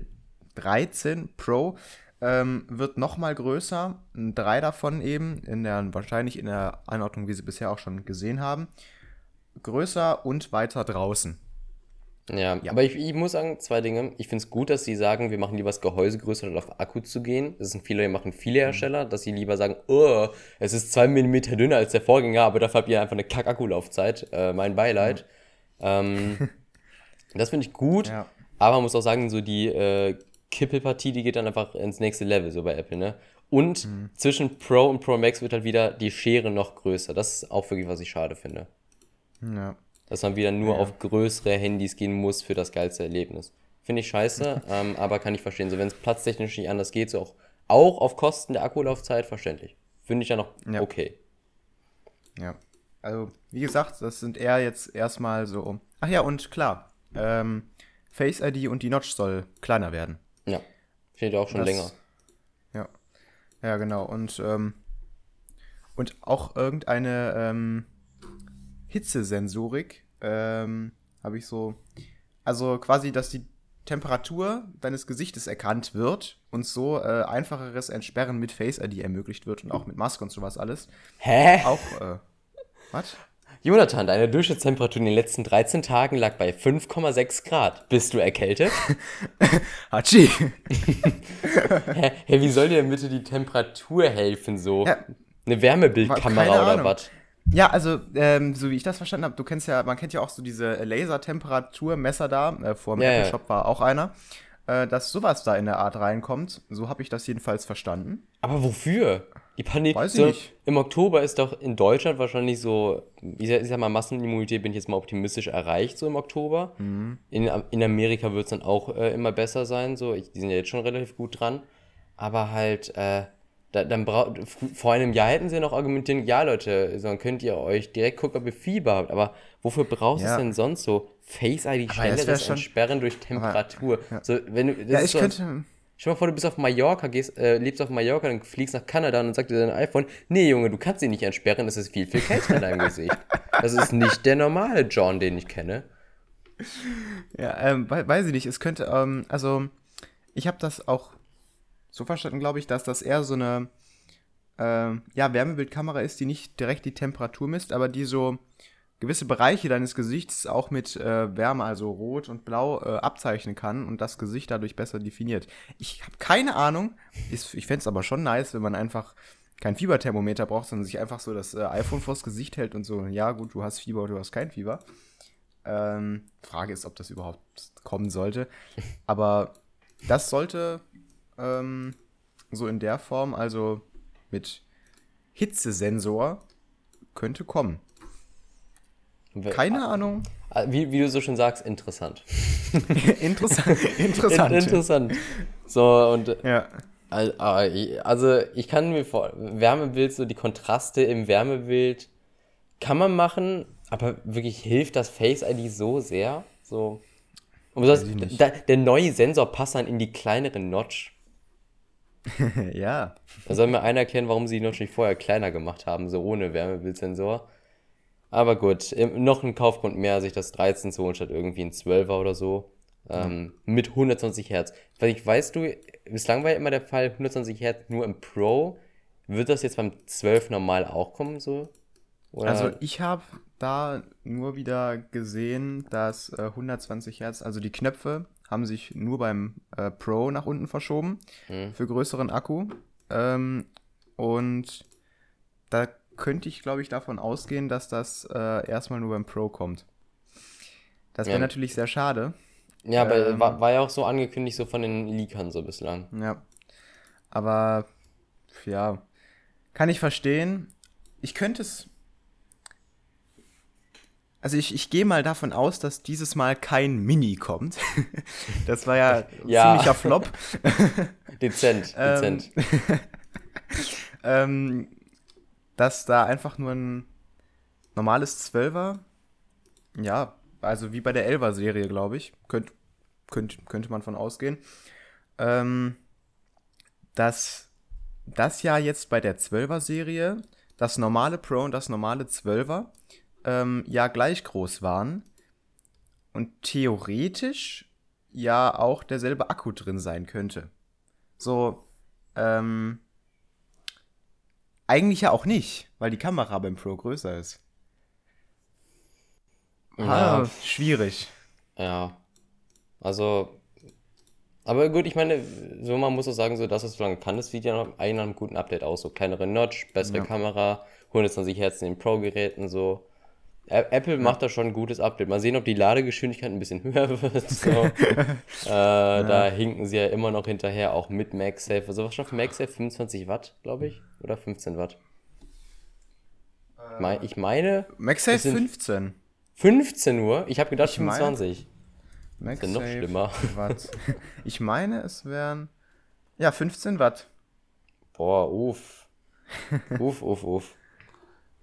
Speaker 2: L13 Pro ähm, wird nochmal größer. Drei davon eben, in der, wahrscheinlich in der Anordnung, wie Sie bisher auch schon gesehen haben. Größer und weiter draußen.
Speaker 1: Ja, ja, aber ich, ich muss sagen, zwei Dinge. Ich finde es gut, dass sie sagen, wir machen lieber das Gehäuse größer und auf Akku zu gehen. Das sind viele, machen viele Hersteller, dass sie lieber sagen, oh, es ist zwei Millimeter dünner als der Vorgänger, aber dafür habt ihr einfach eine Kack-Akkulaufzeit. Äh, mein Beileid. Ja. Ähm, das finde ich gut, ja. aber man muss auch sagen, so die äh, Kippelpartie, die geht dann einfach ins nächste Level, so bei Apple, ne? Und mhm. zwischen Pro und Pro Max wird halt wieder die Schere noch größer. Das ist auch wirklich, was ich schade finde. Ja dass man wieder nur ja. auf größere Handys gehen muss für das geilste Erlebnis. Finde ich scheiße, ähm, aber kann ich verstehen. So, wenn es platztechnisch nicht anders geht, so auch, auch auf Kosten der Akkulaufzeit, verständlich. Finde ich ja noch ja. okay.
Speaker 2: Ja. Also, wie gesagt, das sind eher jetzt erstmal so. Ach ja, und klar, ähm, Face ID und die Notch soll kleiner werden.
Speaker 1: Ja, steht auch schon das, länger.
Speaker 2: Ja. Ja, genau. Und, ähm, und auch irgendeine ähm, Hitzesensorik ähm, habe ich so. Also quasi, dass die Temperatur deines Gesichtes erkannt wird und so äh, einfacheres Entsperren mit Face ID ermöglicht wird und auch mit Maske und sowas alles.
Speaker 1: Hä?
Speaker 2: Auch, äh, was?
Speaker 1: Jonathan, deine Durchschnittstemperatur in den letzten 13 Tagen lag bei 5,6 Grad. Bist du erkältet?
Speaker 2: Hatschi!
Speaker 1: Hä, hä, wie soll dir denn bitte die Temperatur helfen so?
Speaker 2: Ja.
Speaker 1: Eine Wärmebildkamera oder was?
Speaker 2: Ja, also, ähm, so wie ich das verstanden habe, du kennst ja, man kennt ja auch so diese Lasertemperaturmesser da, äh, vor dem
Speaker 1: Ja,
Speaker 2: Apple. Shop war auch einer, äh, dass sowas da in der Art reinkommt. So habe ich das jedenfalls verstanden.
Speaker 1: Aber wofür? Die Pandemie.
Speaker 2: Weiß ich
Speaker 1: so,
Speaker 2: nicht.
Speaker 1: Im Oktober ist doch in Deutschland wahrscheinlich so, ich sag, ich sag mal, Massenimmunität bin ich jetzt mal optimistisch erreicht, so im Oktober.
Speaker 2: Mhm.
Speaker 1: In, in Amerika wird es dann auch äh, immer besser sein, so. Ich, die sind ja jetzt schon relativ gut dran. Aber halt, äh, da, dann braucht, vor einem Jahr hätten sie noch argumentieren, ja Leute, dann könnt ihr euch direkt gucken, ob ihr Fieber habt. Aber wofür brauchst du
Speaker 2: Ja.
Speaker 1: es denn sonst so? Face ID,
Speaker 2: es
Speaker 1: schnelleres Entsperren durch Temperatur. So, wenn du, das
Speaker 2: Ja, ich
Speaker 1: so,
Speaker 2: könnte.
Speaker 1: Stell dir mal vor, du bist auf Mallorca, gehst, äh, lebst auf Mallorca, dann fliegst nach Kanada und dann sagt dir dein iPhone, nee Junge, du kannst ihn nicht entsperren, es ist viel, viel kälter in deinem Gesicht. Das ist nicht der normale John, den ich kenne.
Speaker 2: Ja, ähm, wei- weiß ich nicht. Es könnte, ähm, also, ich habe das auch so verstanden, glaube ich, dass das eher so eine, ähm, ja, Wärmebildkamera ist, die nicht direkt die Temperatur misst, aber die so gewisse Bereiche deines Gesichts auch mit äh, Wärme, also rot und blau, äh, abzeichnen kann und das Gesicht dadurch besser definiert. Ich habe keine Ahnung. Ist, ich fände es aber schon nice, wenn man einfach kein Fieberthermometer braucht, sondern sich einfach so das äh, iPhone vors Gesicht hält und so, ja gut, du hast Fieber oder du hast kein Fieber. Ähm, Frage ist, ob das überhaupt kommen sollte. Aber das sollte ähm, so in der Form, also mit Hitzesensor, könnte kommen. Keine Ahnung.
Speaker 1: Ah, Wie, wie du so schon sagst, interessant.
Speaker 2: Interessant. Interessant.
Speaker 1: In, interessant. So, und
Speaker 2: Ja.
Speaker 1: Ah, Also, ich kann mir vor, Wärmebild, so die Kontraste im Wärmebild kann man machen, aber wirklich hilft das Face ID so sehr? So. Und da, der neue Sensor passt dann in die kleinere Notch.
Speaker 2: ja.
Speaker 1: Da soll mir einer erklären, warum sie die Notch nicht vorher kleiner gemacht haben, so ohne Wärmebildsensor. Aber gut, noch ein Kaufgrund mehr, sich das 13 zu holen, statt irgendwie ein 12er oder so. Ähm, Mit 120 Hertz. Weil ich weißt du, bislang war ja immer der Fall, 120 Hertz nur im Pro. Wird das jetzt beim 12 normal auch kommen, so? Oder?
Speaker 2: Also ich habe da nur wieder gesehen, dass äh, 120 Hertz, also die Knöpfe haben sich nur beim äh, Pro nach unten verschoben für größeren Akku. Ähm, und da könnte ich, glaube ich, davon ausgehen, dass das äh, erstmal nur beim Pro kommt. Das wäre
Speaker 1: Ja.
Speaker 2: natürlich sehr schade.
Speaker 1: ja, aber
Speaker 2: ähm,
Speaker 1: war, war ja auch so angekündigt, so von den Leakern so bislang.
Speaker 2: Ja. Aber ja, kann ich verstehen. Ich könnte es. Also ich, ich gehe mal davon aus, dass dieses Mal kein Mini kommt. Das war ja,
Speaker 1: Ja.
Speaker 2: ziemlicher Flop.
Speaker 1: Dezent,
Speaker 2: Ähm,
Speaker 1: dezent.
Speaker 2: ähm, dass da einfach nur ein normales 12er, ja, also wie bei der 11er Serie, glaube ich, könnt, könnt, könnte man von ausgehen, ähm, dass das ja jetzt bei der 12er Serie das normale Pro und das normale 12er ähm, ja gleich groß waren und theoretisch ja auch derselbe Akku drin sein könnte. So, ähm, eigentlich ja auch nicht, weil die Kamera beim Pro größer ist.
Speaker 1: Ja.
Speaker 2: Ah, schwierig.
Speaker 1: Ja. Also, aber gut, ich meine, so man muss auch sagen, so das, was so lange kann, das ja noch nach einem guten Update aus. So kleinere Notch, bessere
Speaker 2: Ja.
Speaker 1: Kamera, 120 Hertz in den Pro-Geräten, so. Apple macht da schon ein gutes Update. Mal sehen, ob die Ladegeschwindigkeit ein bisschen höher wird. So. äh, Da hinken sie ja immer noch hinterher, auch mit MagSafe. Also was schafft MagSafe? 25 Watt, glaube ich? Oder 15 Watt? Mei- Ich meine
Speaker 2: MagSafe
Speaker 1: Das sind-
Speaker 2: 15.
Speaker 1: 15 Uhr. Ich habe gedacht
Speaker 2: Ich meine-
Speaker 1: 25.
Speaker 2: MagSafe
Speaker 1: ja noch schlimmer.
Speaker 2: Watt. Ich meine, es wären ja 15 Watt.
Speaker 1: Boah, uff. Uff, uff, uff.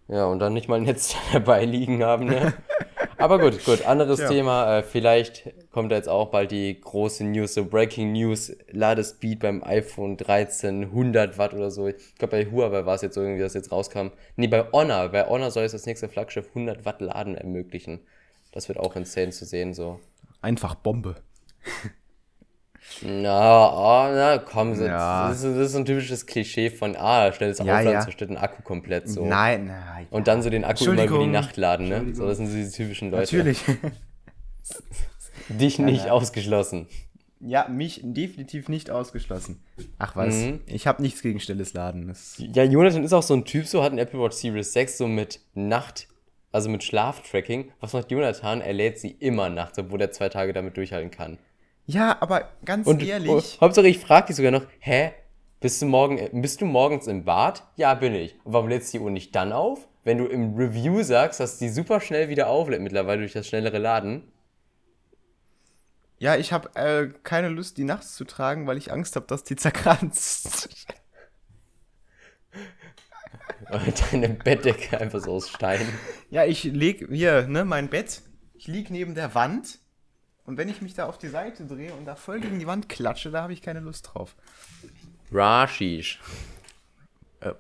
Speaker 1: Ja, und dann nicht mal ein Netz dabei liegen haben, ne? Aber gut, gut, anderes
Speaker 2: Ja.
Speaker 1: Thema. Äh, vielleicht kommt da jetzt auch bald die große News, so Breaking News, Ladespeed beim iPhone 13, 100 Watt oder so. Ich glaube, bei Huawei war es jetzt so irgendwie, dass jetzt rauskam. Nee, bei Honor, bei Honor soll jetzt das nächste Flaggschiff 100 Watt Laden ermöglichen. Das wird auch insane zu sehen, so.
Speaker 2: Einfach Bombe.
Speaker 1: Na, oh, na, komm, das,
Speaker 2: Ja.
Speaker 1: das, ist, das ist so ein typisches Klischee von, ah, schnelles
Speaker 2: Ja,
Speaker 1: Aufladen
Speaker 2: ja.
Speaker 1: zerstört den Akku komplett so.
Speaker 2: Nein, nein.
Speaker 1: Und dann so den Akku immer über die. Nacht laden, ne? So, das sind so diese typischen Leute.
Speaker 2: Natürlich.
Speaker 1: Dich nicht ausgeschlossen.
Speaker 2: ja, mich definitiv nicht ausgeschlossen. Ach was,
Speaker 1: Mhm.
Speaker 2: ich habe nichts gegen stilles Laden. Das,
Speaker 1: Ja, Jonathan ist auch so ein Typ, so hat ein Apple Watch Series 6 so mit Nacht, also mit Schlaftracking. Was macht Jonathan? Er lädt sie immer nachts, obwohl er zwei Tage damit durchhalten kann.
Speaker 2: Ja, aber ganz
Speaker 1: Und
Speaker 2: ehrlich,
Speaker 1: oh, Hauptsache, ich frage dich sogar noch, hä? Bist du, morgen, bist du morgens im Bad? Ja, bin ich. Und warum lädst du die Uhr nicht dann auf? Wenn du im Review sagst, dass die super schnell wieder auflädt mittlerweile durch das schnellere Laden.
Speaker 2: ja, ich habe äh, keine Lust, die nachts zu tragen, weil ich Angst habe, dass die zerkratzt.
Speaker 1: Und deine Bettdecke einfach so aus Stein.
Speaker 2: ja, ich leg hier, ne, mein Bett. Ich lieg neben der Wand. Und wenn ich mich da auf die Seite drehe und da voll gegen die Wand klatsche, da habe ich keine Lust drauf.
Speaker 1: Rashish.
Speaker 2: Äh,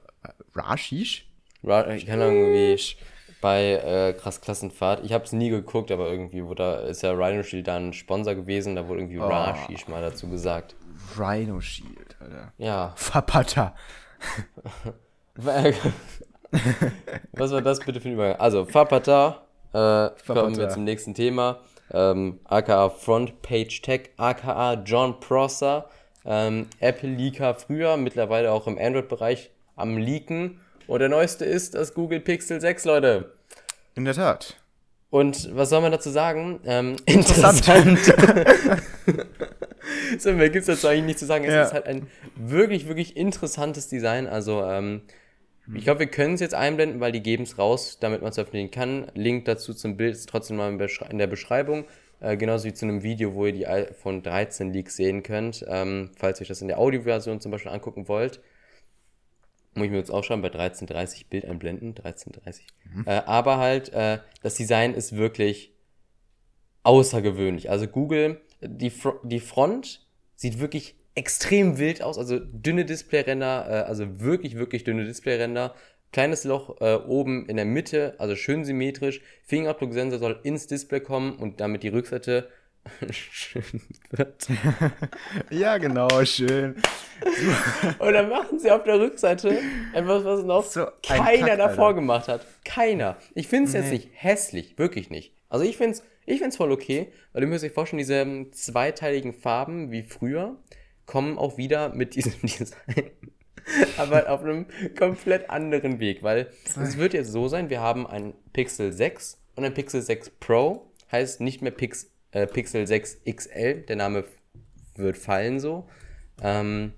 Speaker 2: Rashish?
Speaker 1: Ra keine Ahnung, wie bei äh, Krass Klassenfahrt. Ich habe es nie geguckt, aber irgendwie wurde da, ist ja Rhino Shield da ein Sponsor gewesen, da wurde irgendwie
Speaker 2: Oh.
Speaker 1: Rashish mal dazu gesagt.
Speaker 2: Rhino Shield, Alter.
Speaker 1: Ja.
Speaker 2: Verpatter.
Speaker 1: Was war das bitte für ein Übergang? Also, Fapata, äh, kommen wir zum nächsten Thema. Ähm, aka Front Page Tech, aka John Prosser, ähm, Apple Leaker früher, mittlerweile auch im Android-Bereich am Leaken. Und der neueste ist das Google Pixel 6, Leute.
Speaker 2: In der Tat.
Speaker 1: Und was soll man dazu sagen? Ähm,
Speaker 2: Interessant.
Speaker 1: interessant. so, mehr gibt es dazu eigentlich nicht zu sagen. Es
Speaker 2: Ja.
Speaker 1: ist halt ein wirklich, wirklich interessantes Design. Also, ähm, ich glaube, wir können es jetzt einblenden, weil die geben es raus, damit man es öffnen kann. Link dazu zum Bild ist trotzdem mal in der Beschreibung. Äh, genauso wie zu einem Video, wo ihr die iPhone 13 Leaks sehen könnt. Ähm, falls ihr euch das in der Audioversion zum Beispiel angucken wollt. Muss ich mir jetzt aufschreiben, bei 1330 Bild einblenden, 1330. Äh, aber halt, äh, das Design ist wirklich außergewöhnlich. Also Google, die, Fro die Front sieht wirklich extrem wild aus, also dünne Displayränder, äh, also wirklich, wirklich dünne Displayränder. Kleines Loch äh, oben in der Mitte, also schön symmetrisch. Fingerabdrucksensor soll ins Display kommen und damit die Rückseite schön wird.
Speaker 2: Ja, genau, schön.
Speaker 1: Und dann machen sie auf der Rückseite etwas, was noch
Speaker 2: So ein
Speaker 1: keiner
Speaker 2: Kack,
Speaker 1: davor
Speaker 2: Alter.
Speaker 1: gemacht hat. Keiner. Ich finde es jetzt nicht hässlich, wirklich nicht. Also ich finde es ich find's voll okay, weil ihr müsst euch vorstellen, diese ähm, zweiteiligen Farben wie früher kommen auch wieder mit diesem Design. Aber auf einem komplett anderen Weg, weil es wird jetzt so sein, wir haben ein Pixel 6 und ein Pixel 6 Pro, heißt nicht mehr Pix, äh, Pixel 6 XL, der Name wird fallen so. Ähm,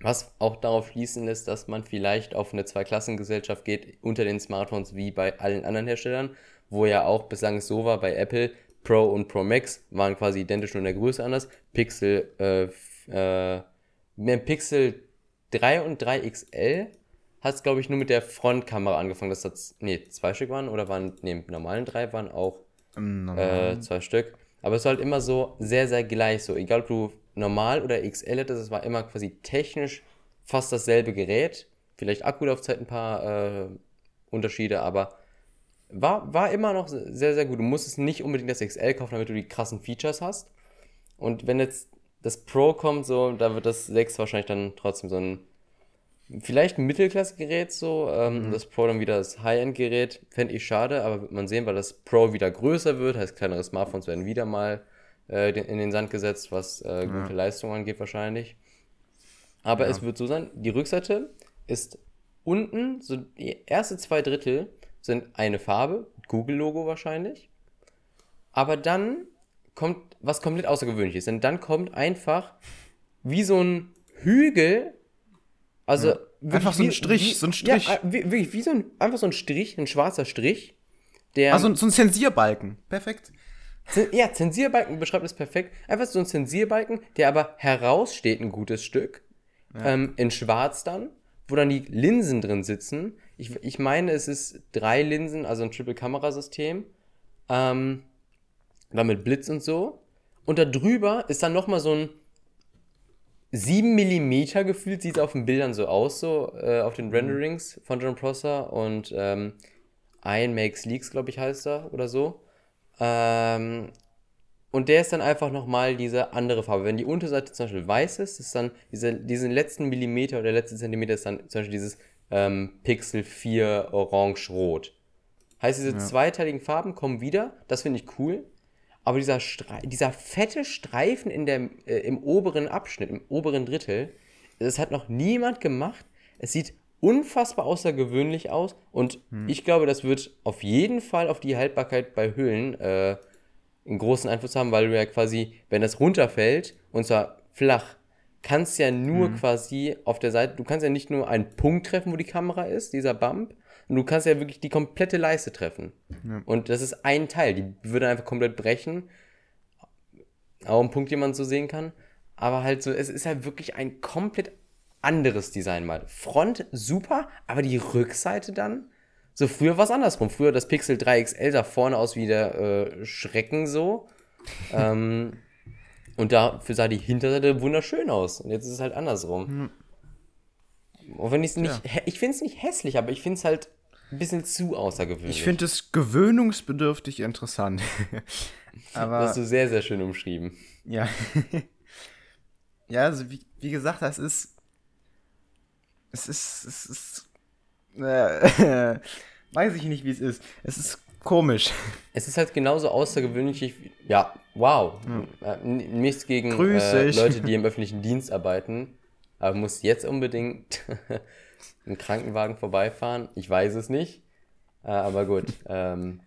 Speaker 1: was auch darauf schließen lässt, dass man vielleicht auf eine Zweiklassengesellschaft geht unter den Smartphones wie bei allen anderen Herstellern, wo ja auch bislang es so war bei Apple, Pro und Pro Max waren quasi identisch nur in der Größe anders. Pixel, äh, äh, mit Pixel 3 und 3 XL hat es, glaube ich, nur mit der Frontkamera angefangen, dass das, nee, zwei Stück waren oder waren, im normalen 3 waren auch äh, zwei Stück. Aber es war halt immer so sehr, sehr gleich. So, egal ob du normal oder XL hättest, es war immer quasi technisch fast dasselbe Gerät. Vielleicht Akkulaufzeit ein paar äh, Unterschiede, aber war, war immer noch sehr, sehr gut. Du musstest nicht unbedingt das XL kaufen, damit du die krassen Features hast. Und wenn jetzt das Pro kommt, so, da wird das 6 wahrscheinlich dann trotzdem so ein vielleicht ein Mittelklasse-Gerät so. Ähm, Das Pro dann wieder das High-End-Gerät. Fände ich schade, aber wird man sehen, weil das Pro wieder größer wird. Heißt, kleinere Smartphones werden wieder mal äh, in den Sand gesetzt, was äh, gute Leistung angeht wahrscheinlich. Aber es wird so sein, die Rückseite ist unten, so die erste zwei Drittel sind eine Farbe, Google-Logo wahrscheinlich. Aber dann kommt was komplett Außergewöhnliches. Denn dann kommt einfach wie so ein Hügel, also wirklich
Speaker 2: Einfach so ein Strich,
Speaker 1: wie,
Speaker 2: so ein Strich.
Speaker 1: Ja, äh, wie, wirklich wie so ein, einfach so ein Strich, ein schwarzer Strich, der...
Speaker 2: Also so ein Zensierbalken. Perfekt.
Speaker 1: Ja, Zensierbalken beschreibt es perfekt. Einfach so ein Zensierbalken, der aber heraussteht, ein gutes Stück. Ähm, in schwarz dann, wo dann die Linsen drin sitzen. Ich, ich meine, es ist drei Linsen, also ein Triple-Kamerasystem. Ähm, war mit Blitz und so. Und da drüber ist dann nochmal so ein 7 mm gefühlt, sieht es auf den Bildern so aus, so äh, auf den Renderings von John Prosser und ähm, Iron Makes Leaks, glaube ich, heißt er oder so. Ähm, und der ist dann einfach nochmal diese andere Farbe. Wenn die Unterseite zum Beispiel weiß ist, ist dann diese, diesen letzten Millimeter oder letzten Zentimeter ist dann zum Beispiel dieses ähm, Pixel 4 Orange-Rot. Heißt, diese ja. zweiteiligen Farben kommen wieder, das finde ich cool. Aber dieser, dieser fette Streifen in der, äh, im oberen Abschnitt, im oberen Drittel, das hat noch niemand gemacht. Es sieht unfassbar außergewöhnlich aus und hm. ich glaube, das wird auf jeden Fall auf die Haltbarkeit bei Hüllen äh, einen großen Einfluss haben, weil du ja quasi, wenn das runterfällt und zwar flach, kannst ja nur hm. quasi auf der Seite, du kannst ja nicht nur einen Punkt treffen, wo die Kamera ist, dieser Bump, und du kannst ja wirklich die komplette Leiste treffen. Ja. Und das ist ein Teil, die würde einfach komplett brechen. Auch ein Punkt, den man so sehen kann. Aber halt so, es ist halt wirklich ein komplett anderes Design mal. Front super, aber die Rückseite dann. So, früher war es andersrum. Früher das Pixel 3XL sah vorne aus wie der äh, Schrecken so. ähm, und dafür sah die Hinterseite wunderschön aus. Und jetzt ist es halt andersrum. Hm. Auch wenn ich es nicht, ja. ich finde es nicht hässlich, aber ich finde es halt ein bisschen zu außergewöhnlich.
Speaker 2: Ich finde es gewöhnungsbedürftig interessant.
Speaker 1: Aber, das hast du sehr, sehr schön umschrieben.
Speaker 2: Ja. ja, also wie, wie gesagt, das ist. Es ist. Es ist. Äh, weiß ich nicht, wie es ist. Es ist komisch.
Speaker 1: Es ist halt genauso außergewöhnlich. wie. Ja, wow. Hm. Nichts gegen äh, Leute, die im öffentlichen Dienst arbeiten. Aber muss jetzt unbedingt einen Krankenwagen vorbeifahren? Ich weiß es nicht. Äh, aber gut. Ähm,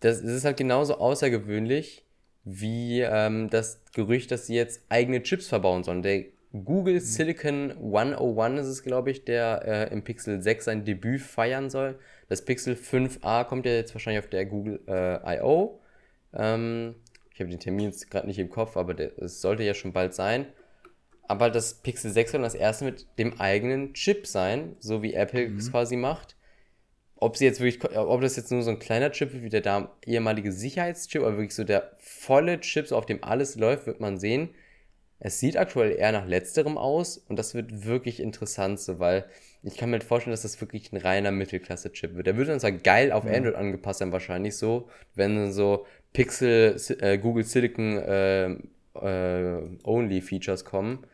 Speaker 1: das, das, ist halt genauso außergewöhnlich wie ähm, das Gerücht, dass sie jetzt eigene Chips verbauen sollen. Der Google mhm. Silicon 101 ist es, glaube ich, der äh, im Pixel 6 sein Debüt feiern soll. Das Pixel 5a kommt ja jetzt wahrscheinlich auf der Google äh, I.O. Ähm, ich habe den Termin jetzt gerade nicht im Kopf, aber es sollte ja schon bald sein. Aber das Pixel 6 soll das erste mit dem eigenen Chip sein, so wie Apple mhm. es quasi macht. Ob sie jetzt wirklich, ob das jetzt nur so ein kleiner Chip wie der da ehemalige Sicherheitschip, oder wirklich so der volle Chip, so auf dem alles läuft, wird man sehen. Es sieht aktuell eher nach letzterem aus und das wird wirklich interessant, so, weil ich kann mir halt vorstellen, dass das wirklich ein reiner Mittelklasse-Chip wird. Der wird dann zwar geil auf ja. Android angepasst sein, wahrscheinlich so, wenn so Pixel, äh, Google Silicon äh, äh, Only Features kommen.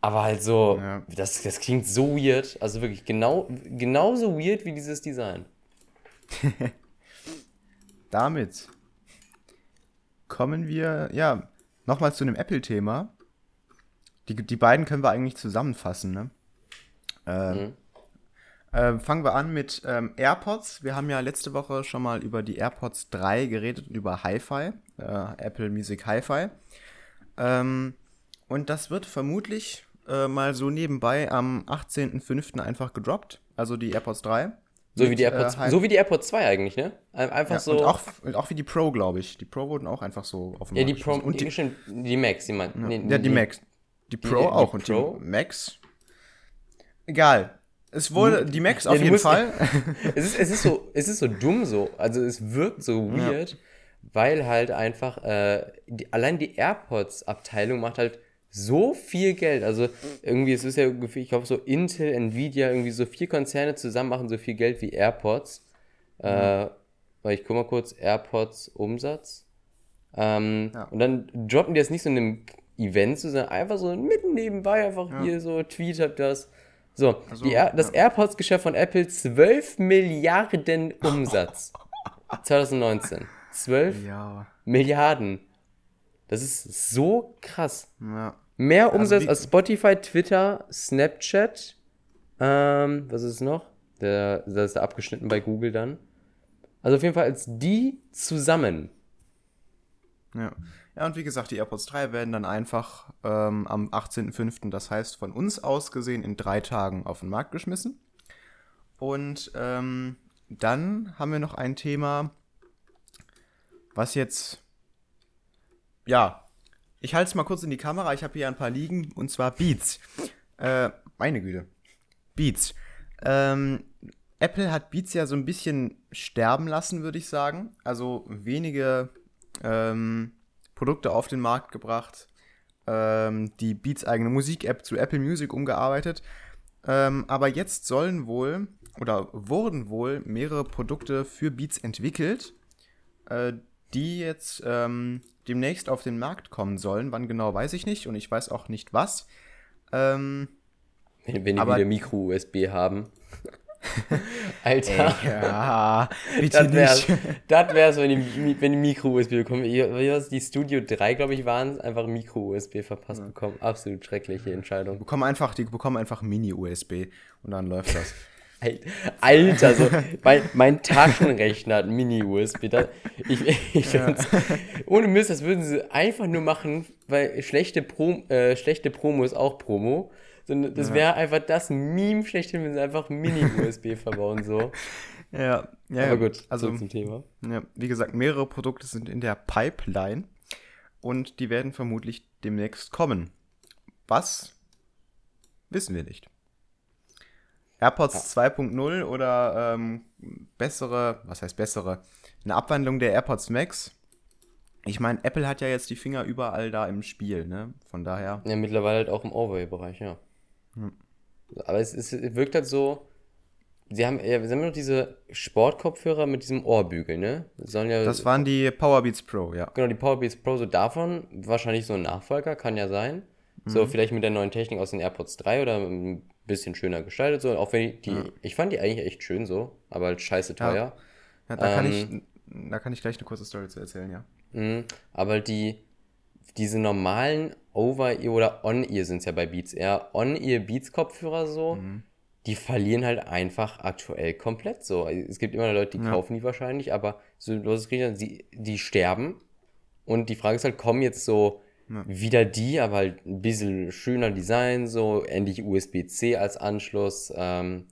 Speaker 1: Aber halt so, ja. das, das klingt so weird. Also wirklich genau, genauso weird wie dieses Design.
Speaker 2: Damit kommen wir, ja, nochmal zu einem Apple-Thema. Die, die beiden können wir eigentlich zusammenfassen, ne? Ähm, mhm. äh, fangen wir an mit ähm, AirPods. Wir haben ja letzte Woche schon mal über die AirPods 3 geredet und über Hi-Fi, äh, Apple Music Hi-Fi. Ähm, und das wird vermutlich äh, mal so nebenbei am 18.05. einfach gedroppt. Also die AirPods 3.
Speaker 1: So mit, wie die AirPods, äh, so wie die AirPods 2 eigentlich, ne? Einfach ja, so.
Speaker 2: Und auch, und auch wie die Pro, glaube ich. Die Pro wurden auch einfach so
Speaker 1: auf dem Ja, die Pro und die, die, die Max, die man.
Speaker 2: Ja, nee, ja, die, Max. Die Pro die, auch und Pro? die Max. Egal. Es wurde die Max auf jeden musst, Fall.
Speaker 1: es, ist, es, ist so, es ist so dumm so. Also es wirkt so weird, weil halt einfach äh, die, allein die AirPods-Abteilung macht halt so viel Geld. Also irgendwie, es ist ja ungefähr, ich glaube, so Intel, Nvidia, irgendwie so vier Konzerne zusammen machen so viel Geld wie AirPods. Mhm. Äh, weil ich guck mal kurz, AirPods Umsatz. Ähm, ja. Und dann droppen die das nicht so in einem Event, sondern einfach so mitten nebenbei, einfach ja. hier so, tweet habt das. So, also, Air, das ja. AirPods-Geschäft von Apple 12 Milliarden Umsatz. 2019. 12 ja. Milliarden. Das ist so krass. Ja. Mehr Umsatz also als Spotify, Twitter, Snapchat. Ähm, was ist noch? Der, das ist da abgeschnitten bei Google dann. Also auf jeden Fall als die zusammen.
Speaker 2: Ja. Ja, und wie gesagt, die AirPods 3 werden dann einfach ähm, am 18.05., das heißt von uns aus gesehen, in drei Tagen auf den Markt geschmissen. Und ähm, dann haben wir noch ein Thema, was jetzt ja, ich halte es mal kurz in die Kamera. Ich habe hier ein paar liegen und zwar Beats. Äh, meine Güte. Beats. Ähm, Apple hat Beats ja so ein bisschen sterben lassen, würde ich sagen. Also wenige ähm, Produkte auf den Markt gebracht, ähm, die Beats eigene Musik-App zu Apple Music umgearbeitet. Ähm, aber jetzt sollen wohl oder wurden wohl mehrere Produkte für Beats entwickelt, äh, die jetzt ähm, demnächst auf den Markt kommen sollen. Wann genau weiß ich nicht und ich weiß auch nicht was. Ähm,
Speaker 1: wenn, wenn die wieder Micro-USB haben. Alter.
Speaker 2: ja, bitte
Speaker 1: Das wär's,
Speaker 2: nicht.
Speaker 1: das wär's, wenn die, wenn die Micro-USB bekommen. Die Studio 3, glaube ich, waren es, einfach Micro-USB verpasst bekommen. Absolut schreckliche Entscheidung.
Speaker 2: bekommen einfach, die bekommen einfach Mini-USB und dann läuft das.
Speaker 1: Al- Alter, so, mein, mein Taschenrechner hat Mini-USB. Ich, ich find's- Ohne Mist, das würden sie einfach nur machen, weil schlechte, Pro, äh, schlechte Promo ist auch Promo. Sondern Das wäre einfach das Meme schlechthin, wenn sie einfach Mini-USB verbauen. So.
Speaker 2: ja, ja,
Speaker 1: Aber gut,
Speaker 2: also
Speaker 1: zum Thema.
Speaker 2: ja, wie gesagt, mehrere Produkte sind in der Pipeline und die werden vermutlich demnächst kommen. Was? Wissen wir nicht. AirPods 2.0 oder ähm, bessere, was heißt bessere? Eine Abwandlung der AirPods Max. Ich meine, Apple hat ja jetzt die Finger überall da im Spiel, ne? Von daher.
Speaker 1: Ja, mittlerweile halt auch im Overway-Bereich, ja. Aber es, es wirkt halt so. Sie haben, ja, sie haben noch diese Sportkopfhörer mit diesem Ohrbügel, ne? Das sollen ja.
Speaker 2: Das waren die Powerbeats Pro, ja.
Speaker 1: genau, die Powerbeats Pro, so davon, wahrscheinlich so ein Nachfolger, kann ja sein. So,
Speaker 2: Mhm.
Speaker 1: vielleicht mit der neuen Technik aus den AirPods 3 oder ein bisschen schöner gestaltet, so. Auch wenn die, die ich fand die eigentlich echt schön so, aber halt scheiße teuer.
Speaker 2: ja da, kann ich,
Speaker 1: Ähm.
Speaker 2: da kann ich gleich eine kurze Story zu erzählen, ja.
Speaker 1: Mhm. Aber die, diese normalen Over-Ear oder On-Ear sind es ja bei Beats eher, On-Ear Beats-Kopfhörer so,
Speaker 2: Mhm.
Speaker 1: die verlieren halt einfach aktuell komplett so. Es gibt immer Leute, die
Speaker 2: Ja.
Speaker 1: kaufen die wahrscheinlich, aber so, sie, die sterben. Und die Frage ist halt, kommen jetzt so
Speaker 2: Ja.
Speaker 1: wieder die, aber halt ein bisschen schöner Design, so endlich USB-C als Anschluss, ähm,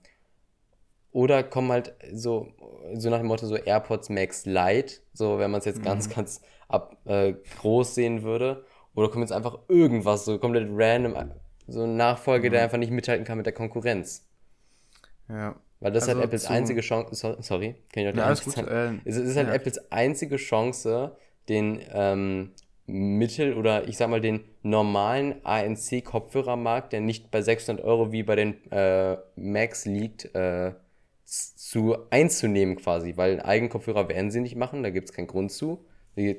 Speaker 1: oder kommen halt so, so nach dem Motto so AirPods Max Lite, so wenn man es jetzt ganz, ganz ab, äh, groß sehen würde. Oder kommt jetzt einfach irgendwas, so komplett random, so ein Nachfolger, der einfach nicht mithalten kann mit der Konkurrenz.
Speaker 2: Ja.
Speaker 1: Weil das ist
Speaker 2: Also
Speaker 1: halt Apples
Speaker 2: zu-
Speaker 1: einzige Chance, so, sorry, kann ich noch
Speaker 2: Ja, alles gut, äh,
Speaker 1: es ist halt
Speaker 2: ja.
Speaker 1: Apples einzige Chance, den ähm, Mittel- oder ich sag mal den normalen ANC-Kopfhörermarkt, der nicht bei 600 Euro wie bei den äh, Max liegt, äh, zu einzunehmen quasi, weil einen Eigenkopfhörer werden sie nicht machen, da gibt es keinen Grund zu.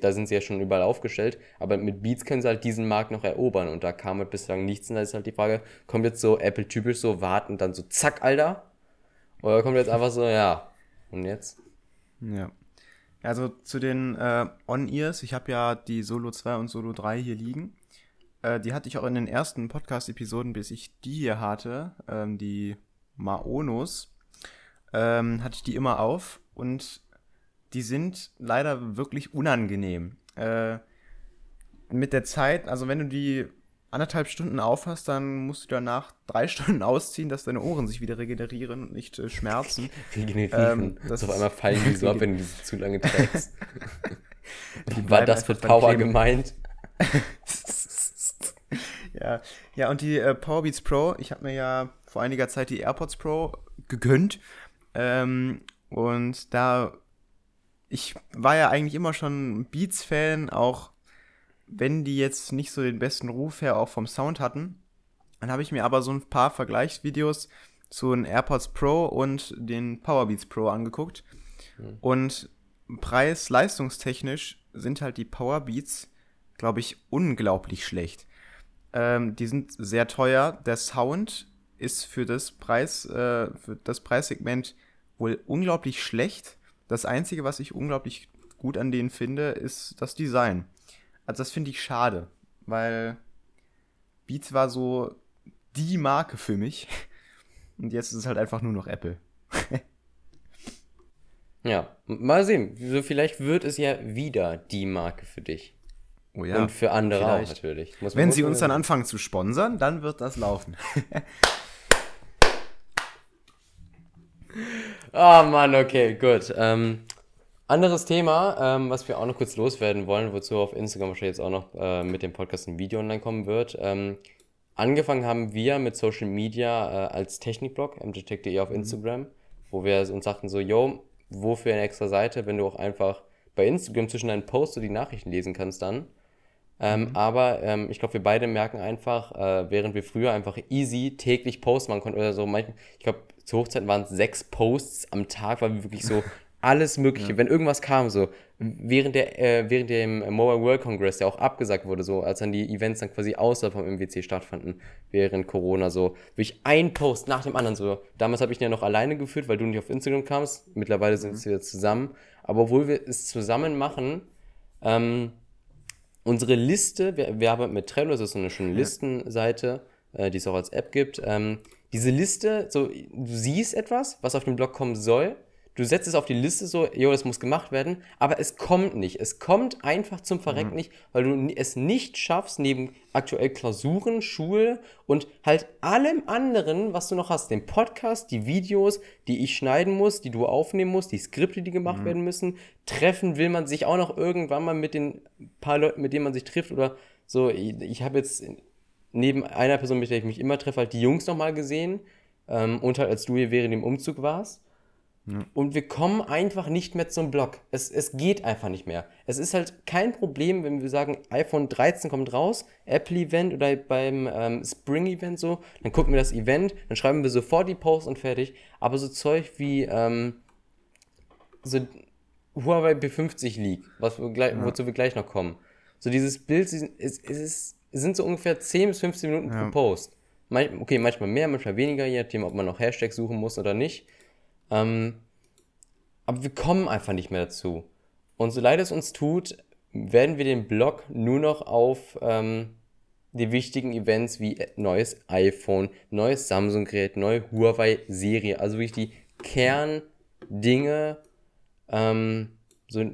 Speaker 1: Da sind sie ja schon überall aufgestellt, aber mit Beats können sie halt diesen Markt noch erobern und da kam halt bislang nichts und da ist halt die Frage, kommt jetzt so Apple typisch so warten dann so zack, Alter? Oder kommt jetzt einfach so, ja, und jetzt?
Speaker 2: Ja. Also zu den äh, On-Ears, ich habe ja die Solo 2 und Solo 3 hier liegen. Äh, die hatte ich auch in den ersten Podcast-Episoden, bis ich die hier hatte, ähm, die Maonos, ähm, hatte ich die immer auf und die sind leider wirklich unangenehm. Äh, mit der Zeit, also wenn du die anderthalb Stunden aufhast, dann musst du danach drei Stunden ausziehen, dass deine Ohren sich wieder regenerieren und nicht äh, schmerzen.
Speaker 1: Regenerieren.
Speaker 2: Ähm, das
Speaker 1: auf einmal fallen die so ab, wenn du sie zu lange trägst. War
Speaker 2: bleiben
Speaker 1: das für Power gemeint?
Speaker 2: Ja, ja, und die äh, Powerbeats Pro, ich habe mir ja vor einiger Zeit die AirPods Pro gegönnt. Ähm, und da, ich war ja eigentlich immer schon Beats-Fan, auch wenn die jetzt nicht so den besten Ruf her auch vom Sound hatten. Dann habe ich mir aber so ein paar Vergleichsvideos zu den AirPods Pro und den Powerbeats Pro angeguckt. Und preis-leistungstechnisch sind halt die Powerbeats, glaube ich, unglaublich schlecht. Ähm, die sind sehr teuer. Der Sound ist für das Preis, äh, für das Preissegment wohl unglaublich schlecht. Das Einzige, was ich unglaublich gut an denen finde, ist das Design. Also das finde ich schade, weil Beats war so die Marke für mich. Und jetzt ist es halt einfach nur noch Apple.
Speaker 1: Ja, mal sehen. So vielleicht wird es ja wieder die Marke für dich.
Speaker 2: Oh ja.
Speaker 1: Und für andere auch
Speaker 2: vielleicht.
Speaker 1: natürlich. Muss man-
Speaker 2: Wenn sie uns dann anfangen zu sponsern, dann wird das laufen.
Speaker 1: Ah, Mann, okay, gut. Ähm, anderes Thema, ähm, was wir auch noch kurz loswerden wollen, wozu auf Instagram wahrscheinlich jetzt auch noch äh, mit dem Podcast ein Video online kommen wird. Ähm, angefangen haben wir mit Social Media äh, als Technikblog, mtech.de auf Instagram. wo wir uns sagten so, yo, wofür eine extra Seite, wenn du auch einfach bei Instagram zwischen deinen Posts so die Nachrichten lesen kannst dann. Ähm, mhm. Aber ähm, ich glaube, wir beide merken einfach, äh, während wir früher einfach easy täglich Posts machen konnten oder so, manchmal, ich glaube, zur Hochzeit waren es sechs Posts am Tag, weil wir wirklich so alles Mögliche, ja. wenn irgendwas kam, so während der äh, während dem Mobile World Congress, der auch abgesagt wurde, so als dann die Events dann quasi außerhalb vom MWC stattfanden während Corona, so wirklich ein Post nach dem anderen so. Damals habe ich den ja noch alleine geführt, weil du nicht auf Instagram kamst. Mittlerweile sind mhm. wir zusammen, aber obwohl wir es zusammen machen, ähm, unsere Liste, wir, wir arbeiten mit Trello, das ist so eine schöne Listenseite, äh, die es auch als App gibt. Ähm, diese Liste, so du siehst etwas, was auf den Blog kommen soll Du setzt es auf die Liste so, jo, das muss gemacht werden, aber es kommt nicht. Es kommt einfach zum Verrecken mhm. nicht, weil du es nicht schaffst, neben aktuell Klausuren, Schule und halt allem anderen, was du noch hast, den Podcast, die Videos, die ich schneiden muss, die du aufnehmen musst, die Skripte, die gemacht mhm. werden müssen. Treffen will man sich auch noch irgendwann mal mit den paar Leuten, mit denen man sich trifft oder so. Ich, ich habe jetzt neben einer Person, mit der ich mich immer treffe, halt die Jungs nochmal gesehen ähm, und halt als du hier während dem Umzug warst. Und wir kommen einfach nicht mehr zum Blog. Es, es geht einfach nicht mehr. Es ist halt kein Problem, wenn wir sagen, iPhone 13 kommt raus, Apple-Event oder beim ähm, Spring-Event so, dann gucken wir das Event, dann schreiben wir sofort die Post und fertig. Aber so Zeug wie ähm, so Huawei P50 Leak, was wir gleich, ja. wozu wir gleich noch kommen. So dieses Bild, es, es, ist, es sind so ungefähr 10 bis 15 Minuten ja. pro Post. okay, manchmal mehr, manchmal weniger, je nachdem, ob man noch Hashtags suchen muss oder nicht. Ähm, aber wir kommen einfach nicht mehr dazu. Und so leid es uns tut, werden wir den Blog nur noch auf ähm, die wichtigen Events wie neues iPhone, neues Samsung-Gerät, neue Huawei-Serie, also wirklich die Kerndinge, ähm, so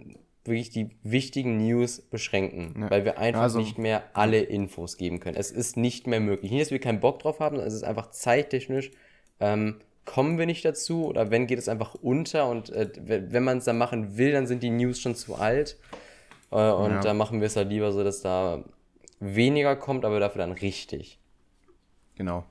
Speaker 1: wirklich die wichtigen News beschränken, ja. weil wir einfach also, nicht mehr alle Infos geben können. Es ist nicht mehr möglich. Nicht, dass wir keinen Bock drauf haben, sondern es ist einfach zeittechnisch ähm, kommen wir nicht dazu oder wenn geht es einfach unter und äh, wenn man es dann machen will, dann sind die News schon zu alt äh, und ja. da machen wir es halt lieber so, dass da weniger kommt, aber dafür dann richtig.
Speaker 2: Genau.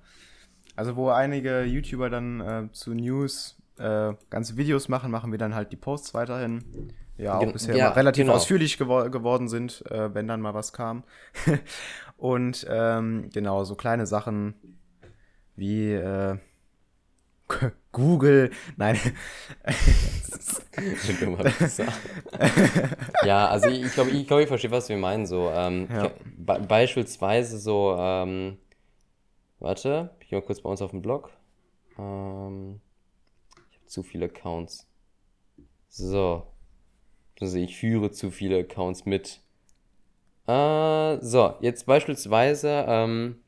Speaker 2: Also wo einige YouTuber dann äh, zu News äh, ganze Videos machen, machen wir dann halt die Posts weiterhin. Ja, auch Gen bisher ja, relativ genau. ausführlich gewor geworden sind, äh, wenn dann mal was kam. und ähm, genau, so kleine Sachen wie äh, Google, nein.
Speaker 1: ja, also ich glaube, ich, glaub, ich verstehe, was wir meinen. So, ähm, ja. be beispielsweise so, ähm, warte, ich gehe mal kurz bei uns auf dem Blog. Ähm, ich habe zu viele Accounts. So. Also ich führe zu viele Accounts mit. Äh, so, jetzt beispielsweise ähm,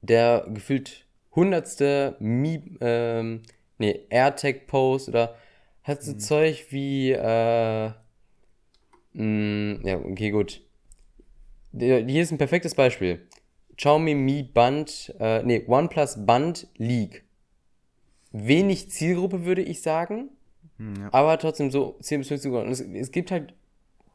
Speaker 1: der gefühlt hundertste Mi ähm, nee, AirTag-Post oder hat so mhm. Zeug wie, äh, mh, mm, ja, okay, gut. Hier ist ein perfektes Beispiel. Xiaomi Mi Band, äh, nee, OnePlus Band League. Wenig Zielgruppe, würde ich sagen. Hm, ja. Aber trotzdem so 10 bis 15 Sekunden. Es, es gibt halt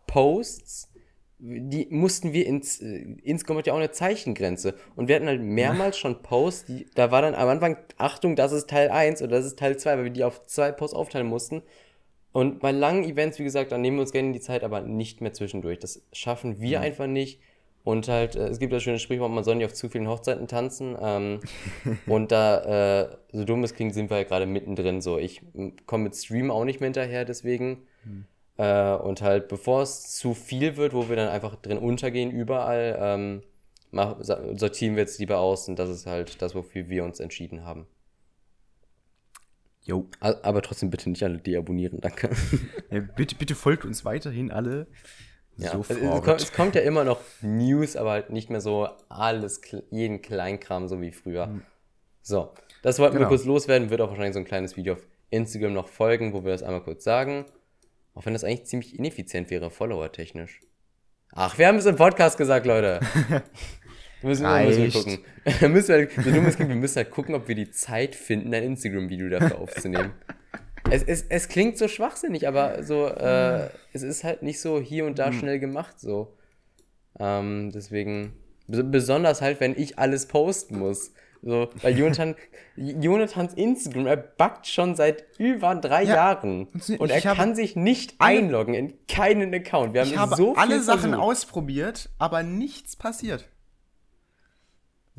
Speaker 1: Posts, die mussten wir ins, äh, insgesamt ja auch eine Zeichengrenze. Und wir hatten halt mehrmals schon Posts, die, da war dann am Anfang, Achtung, das ist Teil 1 oder das ist Teil 2, weil wir die auf zwei Posts aufteilen mussten. Und bei langen Events, wie gesagt, dann nehmen wir uns gerne die Zeit, aber nicht mehr zwischendurch. Das schaffen wir mhm. einfach nicht. Und halt, äh, es gibt das schöne Sprichwort, man soll nicht auf zu vielen Hochzeiten tanzen. Ähm, und da, äh, so dumm es klingt, sind wir ja gerade mittendrin. So, ich komme mit Stream auch nicht mehr hinterher, deswegen. Mhm. Äh, und halt, bevor es zu viel wird, wo wir dann einfach drin untergehen, überall, ähm, mach, sortieren wir jetzt lieber aus und das ist halt das, wofür wir uns entschieden haben. Jo. Aber trotzdem bitte nicht alle deabonnieren, danke.
Speaker 2: Ja, bitte, bitte folgt uns weiterhin alle.
Speaker 1: Ja, sofort. Es, kommt, es kommt ja immer noch News, aber halt nicht mehr so alles, jeden Kleinkram, so wie früher. Mhm. So, das wollten genau. wir kurz loswerden, wird auch wahrscheinlich so ein kleines Video auf Instagram noch folgen, wo wir das einmal kurz sagen. Auch wenn das eigentlich ziemlich ineffizient wäre, follower-technisch. Ach, wir haben es im Podcast gesagt, Leute. Wir müssen, müssen wir gucken. wir müssen halt, so dumm es klingt, wir müssen halt gucken, ob wir die Zeit finden, ein Instagram-Video dafür aufzunehmen. es, es, es klingt so schwachsinnig, aber so, äh, es ist halt nicht so hier und da hm. schnell gemacht, so. Ähm, deswegen, besonders halt, wenn ich alles posten muss. So, weil Jonathan, Jonathans Instagram, er backt schon seit über drei
Speaker 2: Ja.
Speaker 1: Jahren. Und er kann sich nicht einloggen in keinen Account. Wir haben
Speaker 2: Ich habe
Speaker 1: so
Speaker 2: alle Sachen
Speaker 1: versucht.
Speaker 2: ausprobiert, aber nichts passiert.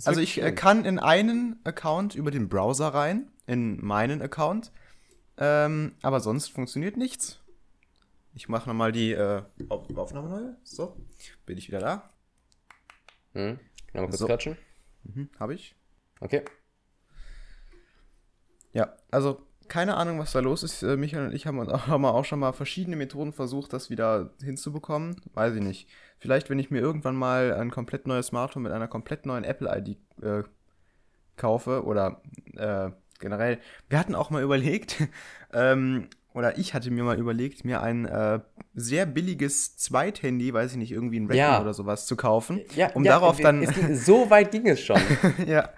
Speaker 2: Also ich äh,
Speaker 1: schlimm.
Speaker 2: kann in einen Account über den Browser rein, in meinen Account, ähm, aber sonst funktioniert nichts. Ich mache nochmal die äh, Auf Aufnahme neu. So, bin ich wieder da.
Speaker 1: Hm? Kann mal kurz
Speaker 2: So.
Speaker 1: quatschen?
Speaker 2: Mhm, habe ich.
Speaker 1: Okay.
Speaker 2: Ja, also keine Ahnung, was da los ist. Äh, Michael und ich haben, haben auch schon mal verschiedene Methoden versucht, das wieder hinzubekommen. Weiß ich nicht. Vielleicht, wenn ich mir irgendwann mal ein komplett neues Smartphone mit einer komplett neuen Apple-ID äh, kaufe oder äh, generell. Wir hatten auch mal überlegt, ähm, oder ich hatte mir mal überlegt, mir ein äh, sehr billiges Zweithandy, weiß ich nicht, irgendwie ein Redmi
Speaker 1: Ja.
Speaker 2: oder sowas zu kaufen,
Speaker 1: Ja,
Speaker 2: um
Speaker 1: ja,
Speaker 2: darauf dann
Speaker 1: ging, so weit ging es schon.
Speaker 2: ja,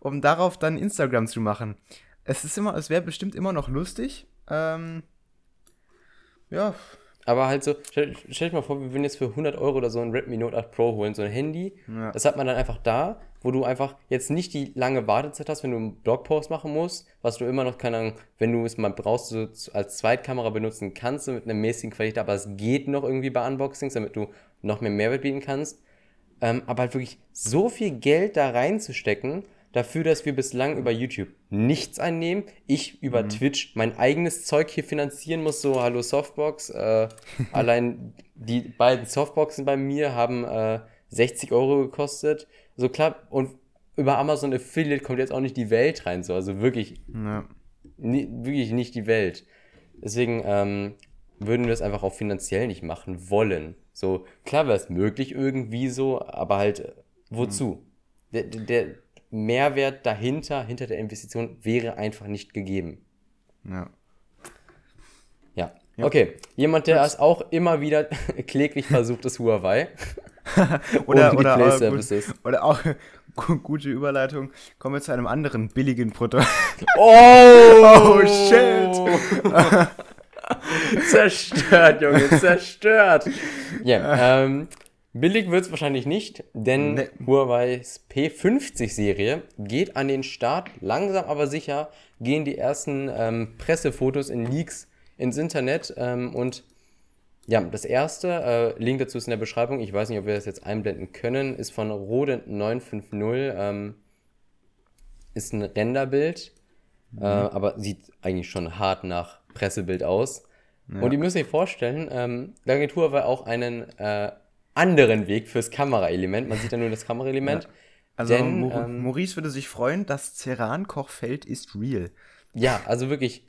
Speaker 2: um darauf dann Instagram zu machen. Es ist immer, es wäre bestimmt immer noch lustig. Ähm, ja,
Speaker 1: Aber halt so, stell, stell dich mal vor, wir würden jetzt für 100 Euro oder so ein Redmi Note 8 Pro holen, so ein Handy.
Speaker 2: Ja.
Speaker 1: Das hat man dann einfach da, wo du einfach jetzt nicht die lange Wartezeit hast, wenn du einen Blogpost machen musst, was du immer noch, keine Ahnung, wenn du es mal brauchst, so als Zweitkamera benutzen kannst, so mit einer mäßigen Qualität, aber es geht noch irgendwie bei Unboxings, damit du noch mehr Mehrwert bieten kannst. Ähm, aber halt wirklich so viel Geld da reinzustecken, dafür, dass wir bislang über YouTube nichts einnehmen, ich über
Speaker 2: Mhm.
Speaker 1: Twitch mein eigenes Zeug hier finanzieren muss, so Hallo Softbox. Äh, allein die beiden Softboxen bei mir haben äh, 60 Euro gekostet. So klar, und über Amazon Affiliate kommt jetzt auch nicht die Welt rein, so, also wirklich
Speaker 2: ja.
Speaker 1: wirklich nicht die Welt. Deswegen ähm, würden wir es einfach auch finanziell nicht machen wollen. So, klar wäre es möglich irgendwie so, aber halt, äh, wozu? Der, der- der Mehrwert dahinter, hinter der Investition, wäre einfach nicht gegeben.
Speaker 2: ja.
Speaker 1: Ja. Okay, jemand, der es auch immer wieder kläglich versucht, ist Huawei.
Speaker 2: Oder,
Speaker 1: die
Speaker 2: oder,
Speaker 1: Services.
Speaker 2: gut, oder auch gu- gute Überleitung. Kommen wir zu einem anderen billigen Produkt.
Speaker 1: Oh,
Speaker 2: shit.
Speaker 1: zerstört, Junge, zerstört. Ja, ähm, billig wird es wahrscheinlich nicht, denn
Speaker 2: Nee.
Speaker 1: Huawei's P50-Serie geht an den Start. Langsam aber sicher gehen die ersten ähm, Pressefotos in Leaks ins Internet ähm, und ja, das erste, äh, Link dazu ist in der Beschreibung. Ich weiß nicht, ob wir das jetzt einblenden können, ist von Rodent 950. Ähm, ist ein Renderbild, äh, aber sieht eigentlich schon hart nach Pressebild aus. Und ihr müsst euch vorstellen, ähm, da geht Huawei auch einen äh, anderen Weg fürs Kameraelement. Man sieht ja nur das Kameraelement.
Speaker 2: Also
Speaker 1: Denn,
Speaker 2: Mo
Speaker 1: ähm,
Speaker 2: Maurice würde sich freuen, das Ceran-Kochfeld ist real.
Speaker 1: Ja, also wirklich.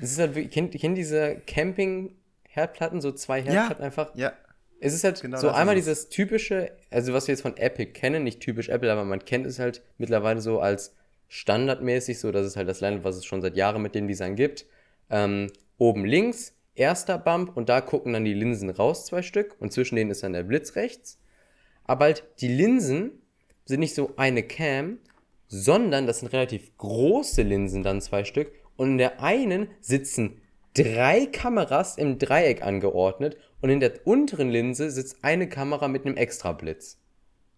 Speaker 1: Es ist halt wirklich, kennt, kennt diese Camping-Herdplatten, so zwei Herdplatten einfach?
Speaker 2: Ja.
Speaker 1: Es ist halt
Speaker 2: Genau
Speaker 1: so
Speaker 2: das
Speaker 1: einmal
Speaker 2: ist
Speaker 1: dieses typische, also was wir jetzt von Epic kennen, nicht typisch Apple, aber man kennt es halt mittlerweile so als standardmäßig, so dass es halt das Land, was es schon seit Jahren mit dem Design gibt. Ähm, oben links, erster Bump und da gucken dann die Linsen raus, zwei Stück und zwischen denen ist dann der Blitz rechts. Aber halt die Linsen sind nicht so eine Cam, sondern das sind relativ große Linsen, dann zwei Stück. Und in der einen sitzen drei Kameras im Dreieck angeordnet und in der unteren Linse sitzt eine Kamera mit einem extra Blitz.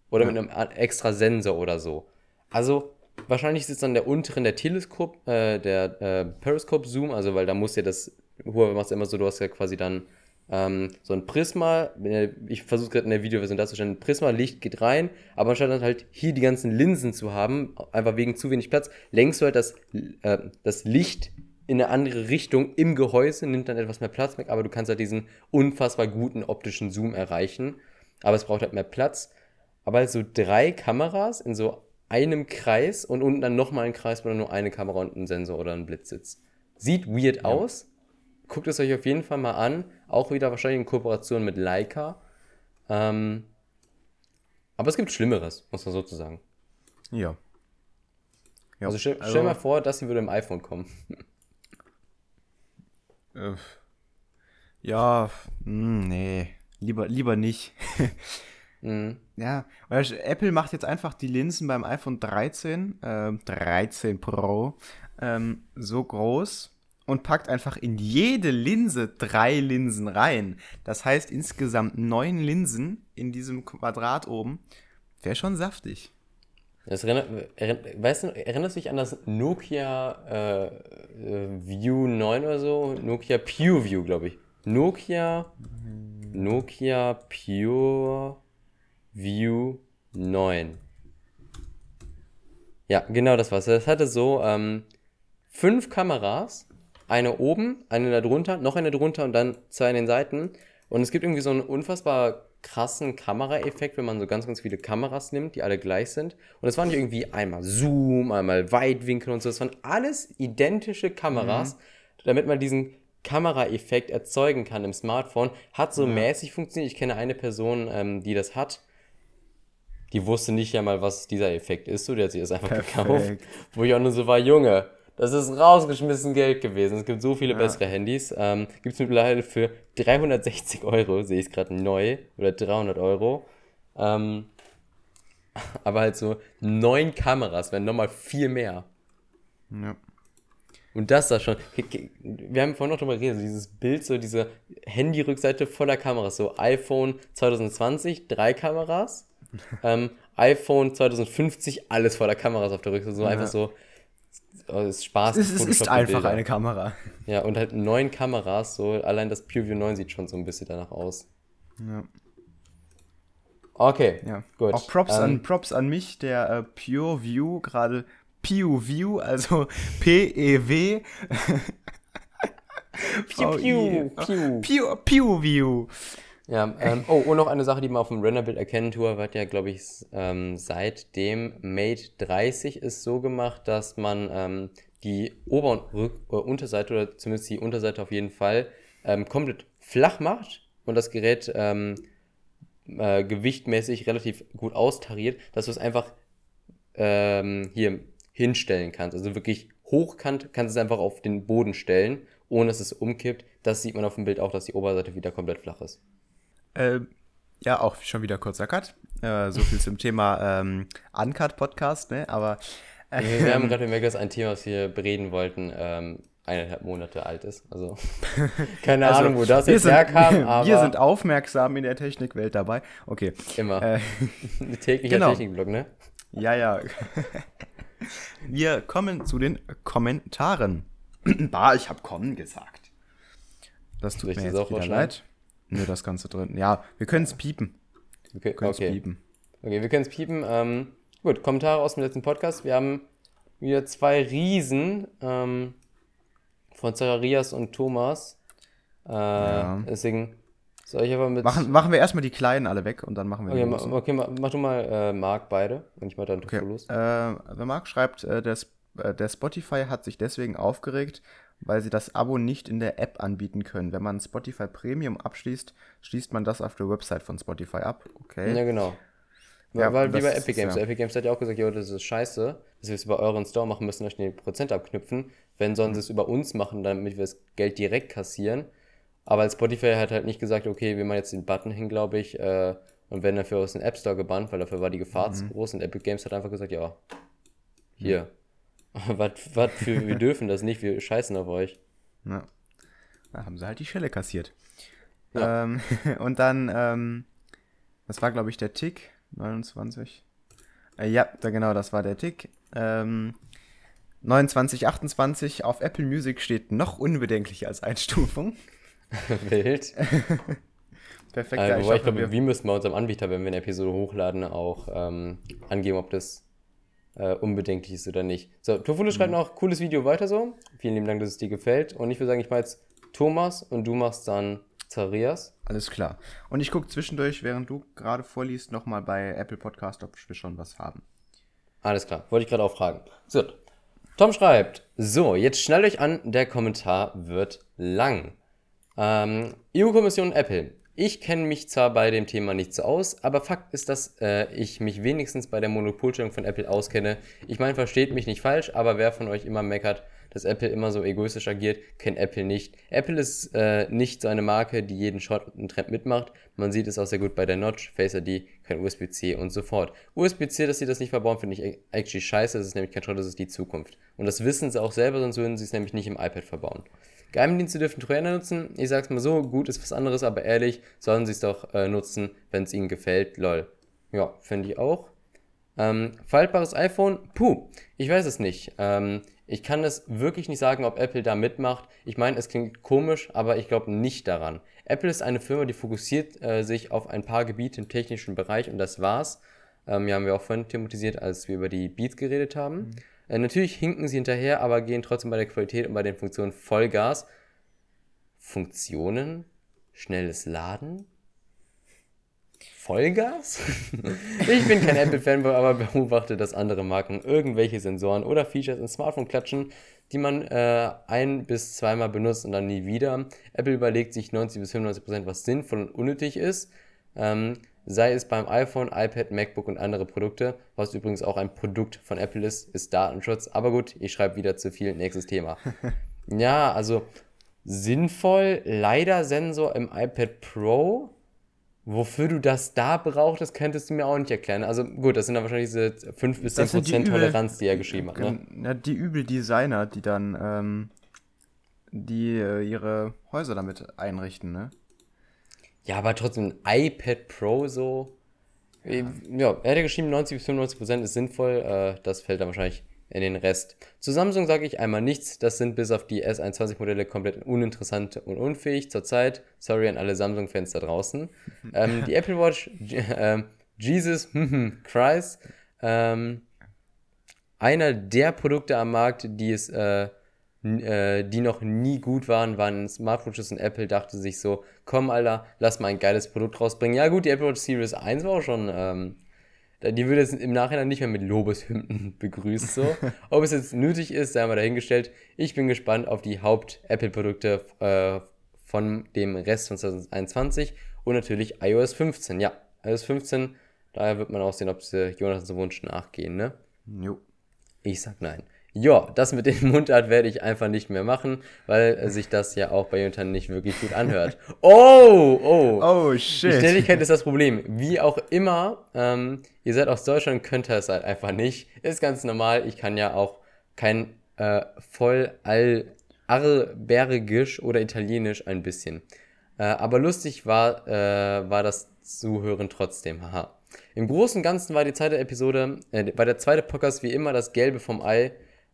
Speaker 1: Oder mit einem extra Sensor oder so. Also wahrscheinlich sitzt dann der unteren der Teleskop, äh, der äh, Periscope Zoom, also weil da muss ja das, Huawei macht es immer so, du hast ja quasi dann ähm, so ein Prisma, äh, ich versuche gerade in der Videoversion darzustellen, ein Prisma, Licht geht rein, aber anstatt dann halt hier die ganzen Linsen zu haben, einfach wegen zu wenig Platz, lenkst du halt das, äh, das Licht in eine andere Richtung im Gehäuse, nimmt dann etwas mehr Platz weg, aber du kannst halt diesen unfassbar guten optischen Zoom erreichen, aber es braucht halt mehr Platz. Aber halt so drei Kameras in so einem Kreis und unten dann nochmal ein Kreis, wo dann nur eine Kamera und ein Sensor oder ein Blitz sitzt. Sieht weird aus. Guckt es euch auf jeden Fall mal an. Auch wieder wahrscheinlich in Kooperation mit Leica. Ähm, aber es gibt Schlimmeres, muss man sozusagen.
Speaker 2: Ja. ja.
Speaker 1: Also stell, stell mal vor, das hier würde im iPhone kommen.
Speaker 2: Äh, ja, mh, nee. Lieber, lieber nicht.
Speaker 1: Mhm.
Speaker 2: Ja, weil Apple macht jetzt einfach die Linsen beim iPhone 13, ähm, 13 Pro, ähm, so groß und packt einfach in jede Linse drei Linsen rein. Das heißt insgesamt neun Linsen in diesem Quadrat oben. Wäre schon saftig.
Speaker 1: Das erinnert, weißt du, erinnerst du dich an das Nokia äh, äh, View 9 oder so? Nokia Pure View, glaube ich. Nokia, Nokia Pure View 9. Ja, genau das war's. Das hatte so ähm, fünf Kameras, eine oben, eine da drunter, noch eine drunter und dann zwei an den Seiten. Und es gibt irgendwie so einen unfassbar krassen Kameraeffekt, wenn man so ganz, ganz viele Kameras nimmt, die alle gleich sind. Und es war nicht irgendwie einmal Zoom, einmal Weitwinkel und so. Es waren alles identische Kameras, mhm. damit man diesen Kameraeffekt erzeugen kann im Smartphone. Hat so ja. mäßig funktioniert. Ich kenne eine Person, ähm, die das hat. Die wusste nicht ja mal, was dieser Effekt ist. So, der hat sich das einfach Perfekt. gekauft. Wo ich auch nur so war, Junge, das ist rausgeschmissen Geld gewesen. Es gibt so viele ja. bessere Handys. Ähm, gibt es mittlerweile für 360 Euro, sehe ich es gerade neu, oder 300 Euro. Ähm, aber halt so neun Kameras wären nochmal viel mehr. Ja. Und das da schon. Wir haben vorhin noch drüber geredet, so dieses Bild, so diese Handy-Rückseite voller Kameras. So iPhone 2020, drei Kameras. ähm, iPhone 2050, alles voller Kameras auf der Rückseite. So ja. einfach so
Speaker 2: es Spaß. Es, es ist einfach Bilder. eine Kamera.
Speaker 1: Ja, und halt neun Kameras, so allein das PureView 9 sieht schon so ein bisschen danach aus. Ja. Okay,
Speaker 2: ja. gut. Auch Props, ähm, an, Props an mich, der äh, PureView, gerade PuView, also P-E-W. Pew, pew, pew. Pew, PuView.
Speaker 1: Ja, ähm, oh, und noch eine Sache, die man auf dem Renderbild erkennen tue, wird ja, glaube ich, ähm, seit dem Mate 30 ist so gemacht, dass man ähm, die Ober- und Rück äh, Unterseite oder zumindest die Unterseite auf jeden Fall ähm, komplett flach macht und das Gerät ähm, äh, gewichtmäßig relativ gut austariert, dass du es einfach ähm, hier hinstellen kannst. Also wirklich hochkant kannst du es einfach auf den Boden stellen, ohne dass es umkippt. Das sieht man auf dem Bild auch, dass die Oberseite wieder komplett flach ist.
Speaker 2: Äh, ja, auch schon wieder kurzer Cut. Äh, so viel zum Thema ähm, Uncut-Podcast, ne? Aber.
Speaker 1: Äh, wir haben gerade gemerkt, dass ein Thema, was wir bereden wollten, ähm, eineinhalb Monate alt ist. Also keine also, Ahnung, wo das jetzt sind, herkam.
Speaker 2: Aber wir sind aufmerksam in der Technikwelt dabei. Okay.
Speaker 1: Immer. Äh, Täglicher genau. Technikblog, ne?
Speaker 2: Ja, ja. wir kommen zu den Kommentaren. bah, ich habe kommen gesagt. Das tut Richtig mir jetzt wieder leid. Nur das Ganze drin. Ja, wir können es piepen.
Speaker 1: Okay, wir können es okay. piepen. Okay, wir können es piepen. Ähm, gut, Kommentare aus dem letzten Podcast. Wir haben wieder zwei Riesen ähm, von Zacharias und Thomas. Äh, ja. Deswegen soll ich einfach mit.
Speaker 2: Machen, machen wir erstmal die kleinen alle weg und dann machen wir
Speaker 1: Okay, ma, okay mach, mach, du mal äh, Marc beide und ich mal dann
Speaker 2: okay. los. Äh, Marc schreibt, äh, der, äh, der Spotify hat sich deswegen aufgeregt, weil sie das Abo nicht in der App anbieten können. Wenn man Spotify Premium abschließt, schließt man das auf der Website von Spotify ab. Okay.
Speaker 1: Ja, genau. Ja, weil wie bei Epic Games. Ja. Epic Games hat ja auch gesagt, jo, das ist scheiße, dass wir es über euren Store machen müssen, euch den Prozent abknüpfen. Wenn sollen sie es über uns machen, damit wir das Geld direkt kassieren. Aber Spotify hat halt nicht gesagt, okay, wir machen jetzt den Button hin, glaube ich, äh, und werden dafür aus dem App Store gebannt, weil dafür war die Gefahr mhm. zu groß. Und Epic Games hat einfach gesagt, ja, hier, mhm. was, was für, wir dürfen das nicht, wir scheißen auf euch.
Speaker 2: Ja. Da haben sie halt die Schelle kassiert. Ja. Ähm, und dann, ähm, das war, glaube ich, der Tick, 29. Äh, ja, da, genau, das war der Tick. Ähm, 29, 28 auf Apple Music steht noch unbedenklicher als Einstufung.
Speaker 1: Wild. Perfekt. Also, ich, ich glaube, wie müssen wir unserem Anbieter, wenn wir eine Episode hochladen, auch ähm, angeben, ob das äh, unbedenklich ist oder nicht. So, Tofule schreibt mhm. noch, cooles Video weiter so. Vielen lieben Dank, dass es dir gefällt. Und ich würde sagen, ich mache jetzt Thomas und du machst dann Zarias.
Speaker 2: Alles klar. Und ich gucke zwischendurch, während du gerade vorliest, nochmal bei Apple Podcast, ob wir schon was haben.
Speaker 1: Alles klar, wollte ich gerade auch fragen. So, Tom schreibt, so, jetzt schnell euch an, der Kommentar wird lang. Ähm, EU-Kommission Apple. Ich kenne mich zwar bei dem Thema nicht so aus, aber Fakt ist, dass äh, ich mich wenigstens bei der Monopolstellung von Apple auskenne. Ich meine, versteht mich nicht falsch, aber wer von euch immer meckert, dass Apple immer so egoistisch agiert, kennt Apple nicht. Apple ist äh, nicht so eine Marke, die jeden Shot und Trend mitmacht. Man sieht es auch sehr gut bei der Notch, Face ID, kein USB-C und so fort. USB-C, dass sie das nicht verbauen, finde ich actually scheiße. Das ist nämlich kein Schrott, das ist die Zukunft. Und das wissen sie auch selber, sonst würden sie es nämlich nicht im iPad verbauen. Geheimdienste dürfen Trojaner nutzen. Ich sag's mal so, gut ist was anderes, aber ehrlich, sollen sie es doch äh, nutzen, wenn es ihnen gefällt. Lol. Ja, finde ich auch. Ähm, faltbares iPhone, puh, ich weiß es nicht. Ähm, ich kann es wirklich nicht sagen, ob Apple da mitmacht. Ich meine, es klingt komisch, aber ich glaube nicht daran. Apple ist eine Firma, die fokussiert äh, sich auf ein paar Gebiete im technischen Bereich und das war's. Ähm, ja, haben wir auch vorhin thematisiert, als wir über die Beats geredet haben. Mhm. Äh, natürlich hinken sie hinterher, aber gehen trotzdem bei der Qualität und bei den Funktionen Vollgas. Funktionen? Schnelles Laden? Vollgas? ich bin kein Apple-Fanboy, aber beobachte, dass andere Marken irgendwelche Sensoren oder Features ins Smartphone klatschen, die man äh, ein- bis zweimal benutzt und dann nie wieder. Apple überlegt sich 90 bis 95 Prozent, was sinnvoll und unnötig ist. Ähm, sei es beim iPhone, iPad, MacBook und andere Produkte, was übrigens auch ein Produkt von Apple ist, ist Datenschutz. Aber gut, ich schreibe wieder zu viel, nächstes Thema. ja, also sinnvoll, leider Sensor im iPad Pro. Wofür du das da brauchtest, könntest du mir auch nicht erklären. Also gut, das sind dann wahrscheinlich diese 5 bis 10 Prozent Toleranz, die er geschrieben hat. Ne?
Speaker 2: Ja, die übel Designer, die dann ähm, die äh, ihre Häuser damit einrichten, ne?
Speaker 1: Ja, aber trotzdem ein iPad Pro so. Ja, er hat ja geschrieben, 90 bis 95 Prozent ist sinnvoll. Äh, das fällt dann wahrscheinlich in den Rest. Zu Samsung sage ich einmal nichts. Das sind bis auf die S21-Modelle komplett uninteressant und unfähig zurzeit. Sorry an alle Samsung-Fans da draußen. ähm, die Apple Watch, äh, Jesus Christ, ähm, einer der Produkte am Markt, die es äh, äh, die noch nie gut waren, waren Smartwatches und Apple dachte sich so, komm Alter, lass mal ein geiles Produkt rausbringen. Ja gut, die Apple Watch Series 1 war auch schon, ähm, die wird jetzt im Nachhinein nicht mehr mit Lobeshymnen begrüßt so. Ob es jetzt nötig ist, sei mal dahingestellt. Ich bin gespannt auf die Haupt-Apple-Produkte äh, von dem Rest von 2021 und natürlich iOS 15. Ja, iOS 15, daher wird man auch sehen, ob sie Jonathans Wunsch nachgehen, ne? Jo. Ich sag nein. Ja, das mit dem Mundart werde ich einfach nicht mehr machen, weil sich das ja auch bei Jonathan nicht wirklich gut anhört. Oh, oh. Oh, shit. Die Schnelligkeit ist das Problem. Wie auch immer, ähm, ihr seid aus Deutschland, könnt ihr es halt einfach nicht. Ist ganz normal. Ich kann ja auch kein äh, voll all Arbergisch oder Italienisch ein bisschen. Äh, aber lustig war, äh, war das Zuhören trotzdem. Haha. Im Großen und Ganzen war die zweite Episode, äh, war der zweite Podcast wie immer das Gelbe vom Ei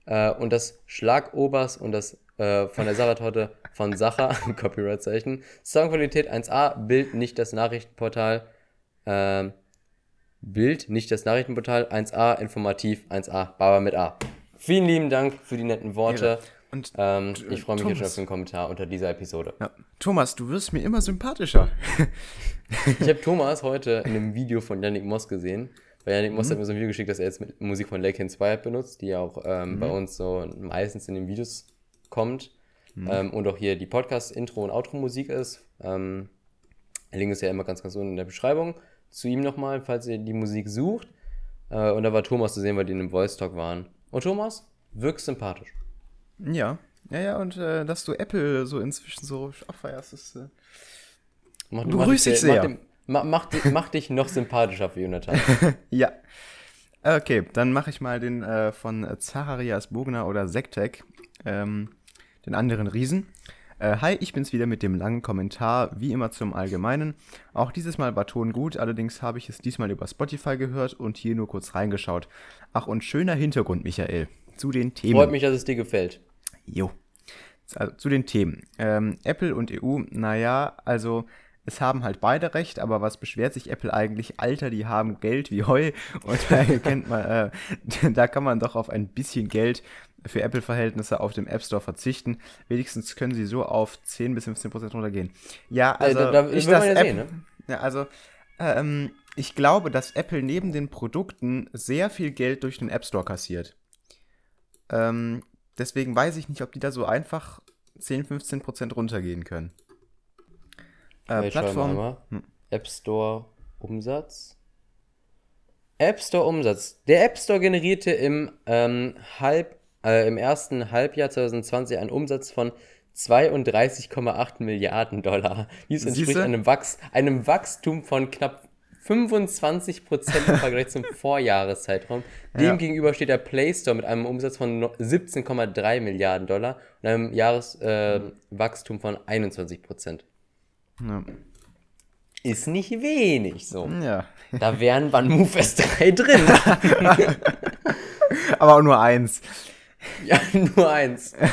Speaker 1: äh, und das Schlagobers und das äh, von der Sachertorte von Sacher, Copyright-Zeichen. Soundqualität 1a, Bild nicht das Nachrichtenportal. Ähm, Bild nicht das Nachrichtenportal 1a, informativ 1a, Baba mit A. Vielen lieben Dank für die netten Worte. Ja. Und ähm, ich freue mich Thomas, jetzt schon auf den Kommentar unter dieser Episode.
Speaker 2: Ja. Thomas, du wirst mir immer sympathischer.
Speaker 1: ich habe Thomas heute in einem Video von Yannick Moss gesehen. Weil Janik Moss mhm. hat mir so ein Video geschickt, dass er jetzt mit Musik von Lake Inspired benutzt, die ja auch ähm, mhm. bei uns so meistens in den Videos kommt. Mhm. Ähm, und auch hier die Podcast-Intro- und Outro-Musik ist. Ähm, der Link ist ja immer ganz, ganz unten in der Beschreibung. Zu ihm nochmal, falls ihr die Musik sucht. Äh, und da war Thomas zu sehen, weil die in einem Voice-Talk waren. Und Thomas, wirkst sympathisch.
Speaker 2: Ja, ja, ja, und äh, dass du Apple so inzwischen so abfeierst, ist. Äh,
Speaker 1: begrüßt dich sehr. Macht dem, Ma mach, mach dich noch sympathischer für Jonathan.
Speaker 2: ja. Okay, dann mache ich mal den äh, von Zacharias Bogner oder Sektek, ähm, den anderen Riesen. Äh, hi, ich bin's wieder mit dem langen Kommentar, wie immer zum Allgemeinen. Auch dieses Mal war Ton gut, allerdings habe ich es diesmal über Spotify gehört und hier nur kurz reingeschaut. Ach, und schöner Hintergrund, Michael, zu den Themen.
Speaker 1: Freut mich, dass es dir gefällt.
Speaker 2: Jo. Also, zu den Themen. Ähm, Apple und EU, naja, also es haben halt beide recht, aber was beschwert sich Apple eigentlich? Alter, die haben Geld wie Heu und da kennt man, äh, da kann man doch auf ein bisschen Geld für Apple-Verhältnisse auf dem App Store verzichten. Wenigstens können sie so auf 10 bis 15 Prozent runtergehen. Ja, also äh, da, da ich das ja App, sehen, ne? ja, also ähm, ich glaube, dass Apple neben den Produkten sehr viel Geld durch den App Store kassiert. Ähm, deswegen weiß ich nicht, ob die da so einfach 10, 15 Prozent runtergehen können.
Speaker 1: Äh, Plattform. Hm. App Store Umsatz. App Store Umsatz. Der App Store generierte im, ähm, halb, äh, im ersten Halbjahr 2020 einen Umsatz von 32,8 Milliarden Dollar. Dies entspricht einem, Wachs einem Wachstum von knapp 25 Prozent im Vergleich zum Vorjahreszeitraum. Demgegenüber steht der Play Store mit einem Umsatz von 17,3 Milliarden Dollar und einem Jahreswachstum äh, von 21 Prozent. Ja. ist nicht wenig so.
Speaker 2: Ja.
Speaker 1: Da wären OneMove S3 drin.
Speaker 2: Aber auch nur eins.
Speaker 1: ja, nur eins.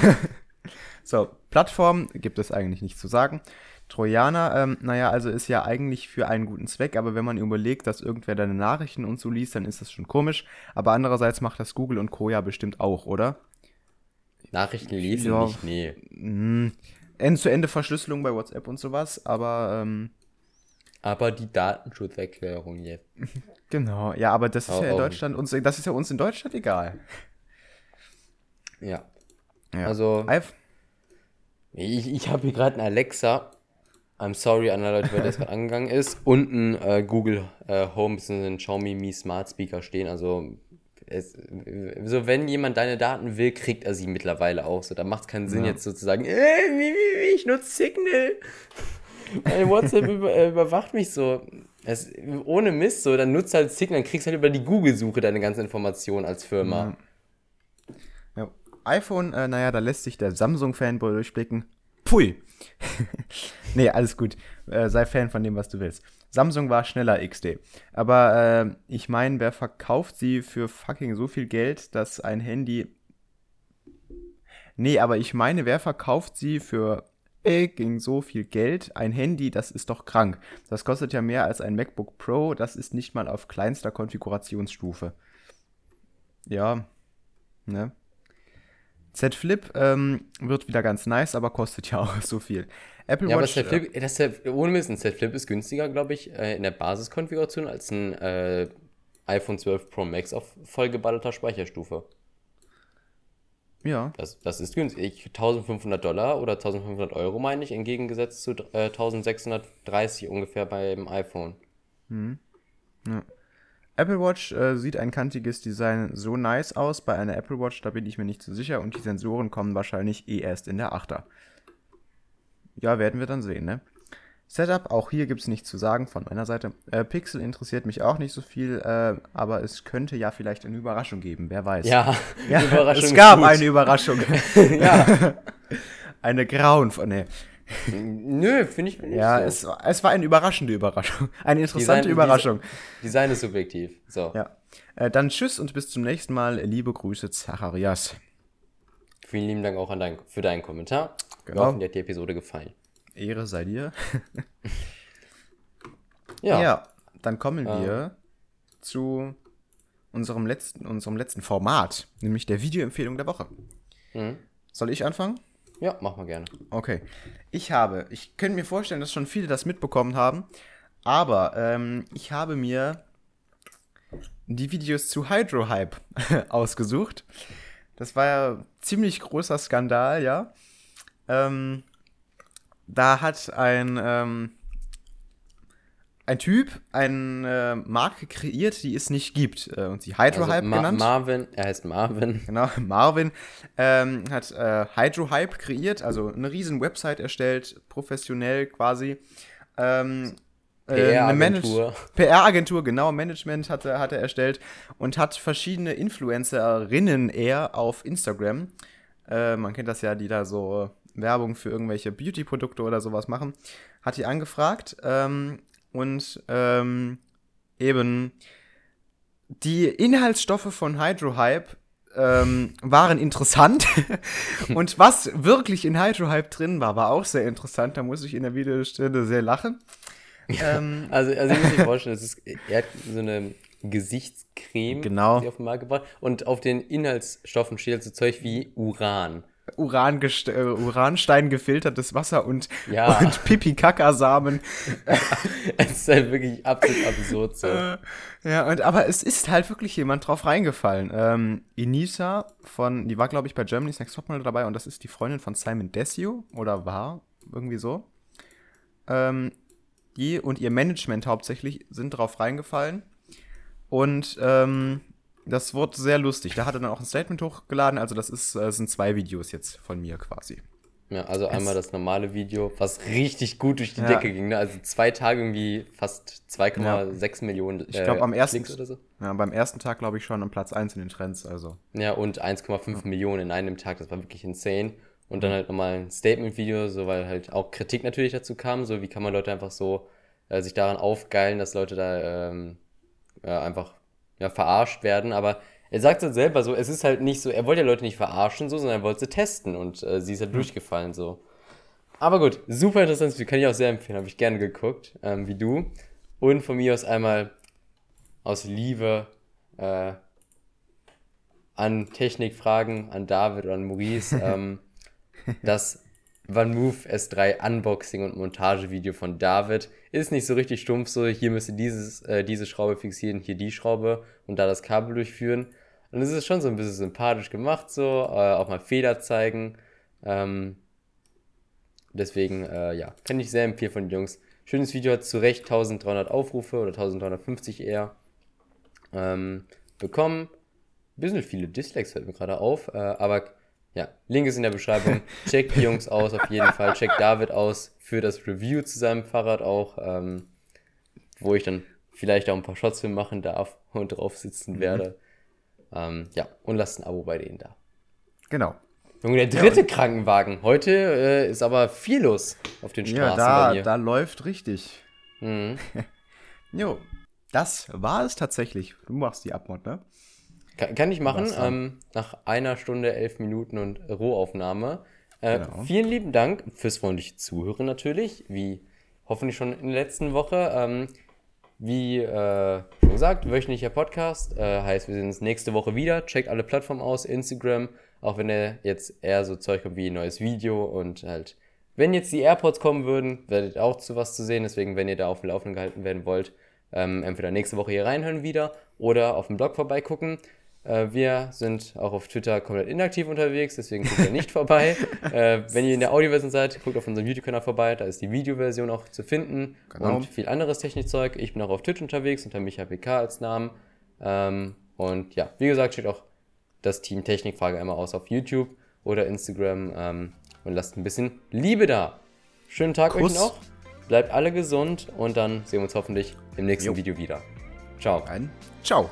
Speaker 2: So, Plattform gibt es eigentlich nicht zu sagen. Trojaner, ähm, naja, also ist ja eigentlich für einen guten Zweck, aber wenn man überlegt, dass irgendwer deine Nachrichten und so liest, dann ist das schon komisch. Aber andererseits macht das Google und Co. ja bestimmt auch, oder?
Speaker 1: Nachrichten lesen
Speaker 2: Ja.
Speaker 1: nicht, nee.
Speaker 2: Ende-zu-Ende-Verschlüsselung bei WhatsApp und sowas, aber ähm,
Speaker 1: Aber die Datenschutzerklärung jetzt.
Speaker 2: genau, ja, aber das ist
Speaker 1: Auch-
Speaker 2: ja in
Speaker 1: auch-
Speaker 2: Deutschland uns, das ist ja uns in Deutschland egal.
Speaker 1: Ja.
Speaker 2: Ja.
Speaker 1: Also,
Speaker 2: Eif-
Speaker 1: ich, ich habe hier gerade einen Alexa. I'm sorry an alle Leute, weil das gerade angegangen ist. Und ein äh, Google äh, Home bzw. ein Xiaomi Mi Smart Speaker stehen. Also, es, so wenn jemand deine Daten will, kriegt er sie mittlerweile auch. So, da macht es keinen Sinn
Speaker 2: Ja.
Speaker 1: jetzt sozusagen, äh, wie, wie, wie, ich nutze Signal. Mein WhatsApp über, äh, überwacht mich so. Es, ohne Mist, so, dann nutzt halt Signal, dann kriegst du halt über die Google-Suche deine ganzen Informationen als Firma.
Speaker 2: Ja. iPhone, äh, naja, da lässt sich der Samsung-Fanboy durchblicken. Pfui. nee, alles gut. Äh, sei Fan von dem, was du willst. Samsung war schneller XD. Aber äh, ich meine, wer verkauft sie für fucking so viel Geld, dass ein Handy. Nee, aber ich meine, wer verkauft sie für fucking so viel Geld? Ein Handy, das ist doch krank. Das kostet ja mehr als ein MacBook Pro. Das ist nicht mal auf kleinster Konfigurationsstufe. Ja, ne? Z Flip ähm, wird wieder ganz nice, aber kostet ja auch so viel. Apple
Speaker 1: Ja, aber
Speaker 2: Watch.
Speaker 1: Z Flip, das ist ja, ohne Mist, ein Z Flip ist günstiger, glaube ich, äh, in der Basiskonfiguration als ein äh, iPhone 12 Pro Max auf vollgeballerter Speicherstufe.
Speaker 2: äh, ja,
Speaker 1: Das, das ist günstig. 1500 Dollar oder 1500 Euro meine ich, entgegengesetzt zu äh, 1630 ungefähr beim iPhone.
Speaker 2: Apple Watch äh, sieht ein kantiges Design so nice aus. Bei einer Apple Watch, da bin ich mir nicht so sicher. Und die Sensoren kommen wahrscheinlich eh erst in der 8er. Ja, werden wir dann sehen, ne? Setup, auch hier gibt es nichts zu sagen von meiner Seite. Äh, Pixel interessiert mich auch nicht so viel, äh, aber es könnte ja vielleicht eine Überraschung geben, wer weiß.
Speaker 1: Ja,
Speaker 2: Ja,
Speaker 1: Überraschung
Speaker 2: es gab eine Überraschung.
Speaker 1: ja.
Speaker 2: eine grauen von, nee.
Speaker 1: Nö, finde ich nicht
Speaker 2: Ja,
Speaker 1: so.
Speaker 2: es, es war eine überraschende Überraschung. Eine interessante
Speaker 1: Design-
Speaker 2: Überraschung.
Speaker 1: Design ist subjektiv. So.
Speaker 2: Ja. Äh, dann tschüss und bis zum nächsten Mal. Liebe Grüße, Zacharias.
Speaker 1: Vielen lieben Dank auch an dein, für deinen Kommentar.
Speaker 2: Genau.
Speaker 1: Wir hoffen, dir hat die Episode gefallen.
Speaker 2: Ehre sei dir.
Speaker 1: Ja.
Speaker 2: Ja, dann kommen wir zu unserem letzten, unserem letzten Format, nämlich der Videoempfehlung der Woche.
Speaker 1: Mhm.
Speaker 2: Soll ich anfangen?
Speaker 1: Ja, mach mal gerne.
Speaker 2: Okay. Ich habe, ich könnte mir vorstellen, dass schon viele das mitbekommen haben, aber ähm, ich habe mir die Videos zu Hydro Hype ausgesucht. Das war ja ziemlich großer Skandal, ja. Ähm, da hat ein, ähm, ein Typ eine äh, Marke kreiert, die es nicht gibt. Äh, und sie Hydro
Speaker 1: Also
Speaker 2: Hype
Speaker 1: Ma
Speaker 2: genannt.
Speaker 1: Marvin, er heißt Marvin.
Speaker 2: Genau, Marvin ähm, hat äh, Hydrohype kreiert, also eine riesen Website erstellt, professionell quasi. Ähm, äh,
Speaker 1: PR-Agentur.
Speaker 2: PR-Agentur, genau, Management hat er, hat er erstellt und hat verschiedene Influencerinnen eher auf Instagram. Äh, man kennt das ja, die da so Werbung für irgendwelche Beauty-Produkte oder sowas machen. Hat die angefragt ähm, und ähm, eben die Inhaltsstoffe von Hydrohype ähm, waren interessant. und was wirklich in Hydrohype drin war, war auch sehr interessant. Da muss ich in der Videostelle sehr lachen. ähm,
Speaker 1: Also, also ich muss mir vorstellen, ist, er hat so eine Gesichtscreme
Speaker 2: Genau.
Speaker 1: die auf den Markt gebracht und auf den Inhaltsstoffen steht halt so Zeug wie Uran.
Speaker 2: Uran äh, Uranstein gefiltertes Wasser und,
Speaker 1: Ja.
Speaker 2: und Pipi-Kaka-Samen.
Speaker 1: Es ist halt wirklich absolut absurd so.
Speaker 2: Ja, und, aber es ist halt wirklich jemand drauf reingefallen. Ähm, Inisa von, die war, glaube ich, bei Germany's Next Topmodel dabei und das ist die Freundin von Simon Desio oder war, irgendwie so. Ähm, die und ihr Management hauptsächlich sind drauf reingefallen. Und ähm, das wurde sehr lustig. Da hat er dann auch ein Statement hochgeladen. Also das ist, äh, sind zwei Videos jetzt von mir quasi.
Speaker 1: Ja, also einmal das normale Video, was richtig gut durch die
Speaker 2: Ja.
Speaker 1: Decke ging. Ne? Also zwei Tage irgendwie fast 2,6 Millionen äh,
Speaker 2: Ich glaube, am ersten,
Speaker 1: so.
Speaker 2: ja, beim ersten Tag, glaube ich, schon am Platz 1 in den Trends. Also.
Speaker 1: Ja, und 1,5 Millionen in einem Tag, das war wirklich insane. Und dann halt nochmal ein Statement-Video, so weil halt auch Kritik natürlich dazu kam, so wie kann man Leute einfach so äh, sich daran aufgeilen, dass Leute da ähm, äh, einfach ja, verarscht werden. Aber er sagt es selber so, es ist halt nicht so, er wollte ja Leute nicht verarschen, so, sondern er wollte sie testen und äh, sie ist halt mhm. durchgefallen so. Aber gut, super interessantes Video, kann ich auch sehr empfehlen, habe ich gerne geguckt, ähm, wie du. Und von mir aus einmal aus Liebe äh, an Technikfragen, an David oder an Maurice, ähm, das OneMove S3 Unboxing und Montagevideo von David. Ist nicht so richtig stumpf so, hier müsst ihr dieses, äh, diese Schraube fixieren, hier die Schraube und da das Kabel durchführen. Und es ist schon so ein bisschen sympathisch gemacht so, äh, auch mal Fehler zeigen. Ähm, deswegen, äh, ja, kann ich sehr empfehlen von den Jungs. Schönes Video hat zu Recht 1300 Aufrufe oder 1350 eher ähm, bekommen. Ein bisschen viele Dislikes fällt mir gerade auf, äh, aber ja, Link ist in der Beschreibung. Checkt die Jungs aus auf jeden Fall. Checkt David aus für das Review zu seinem Fahrrad auch, ähm, wo ich dann vielleicht auch ein paar Shots für machen darf und drauf sitzen mhm. werde. Ähm, ja, und lasst ein Abo bei denen da.
Speaker 2: Genau.
Speaker 1: Junge, der dritte ja, Krankenwagen. Heute äh, ist aber viel los auf den Straßen.
Speaker 2: Ja, da, da läuft richtig. Mhm. jo, das war es tatsächlich. Du machst die Abmod, ne?
Speaker 1: Kann, kann ich machen, ähm, nach einer Stunde, elf Minuten und Rohaufnahme. Äh, genau. Vielen lieben Dank fürs freundliche Zuhören natürlich, wie hoffentlich schon in der letzten Woche. Ähm, wie äh, schon gesagt, wöchentlicher Podcast. Äh, heißt, wir sehen uns nächste Woche wieder. Checkt alle Plattformen aus, Instagram, auch wenn er jetzt eher so Zeug kommt wie ein neues Video und halt, wenn jetzt die AirPods kommen würden, werdet ihr auch zu was zu sehen. Deswegen, wenn ihr da auf dem Laufenden gehalten werden wollt, ähm, entweder nächste Woche hier reinhören wieder oder auf dem Blog vorbeigucken. Äh, wir sind auch auf Twitter komplett inaktiv unterwegs, deswegen guckt ihr nicht vorbei. Äh, wenn ihr in der Audioversion seid, guckt auf unserem YouTube-Kanal vorbei, da ist die Videoversion auch zu finden genau. und viel anderes Technikzeug. Ich bin auch auf Twitch unterwegs unter Michael PK als Namen. Ähm, und ja, wie gesagt, steht auch das Team Technikfrage einmal aus auf YouTube oder Instagram ähm, und lasst ein bisschen Liebe da. Schönen Tag Kuss. euch noch. Bleibt alle gesund und dann sehen wir uns hoffentlich im nächsten jo. Video wieder. Ciao.
Speaker 2: Ein Ciao.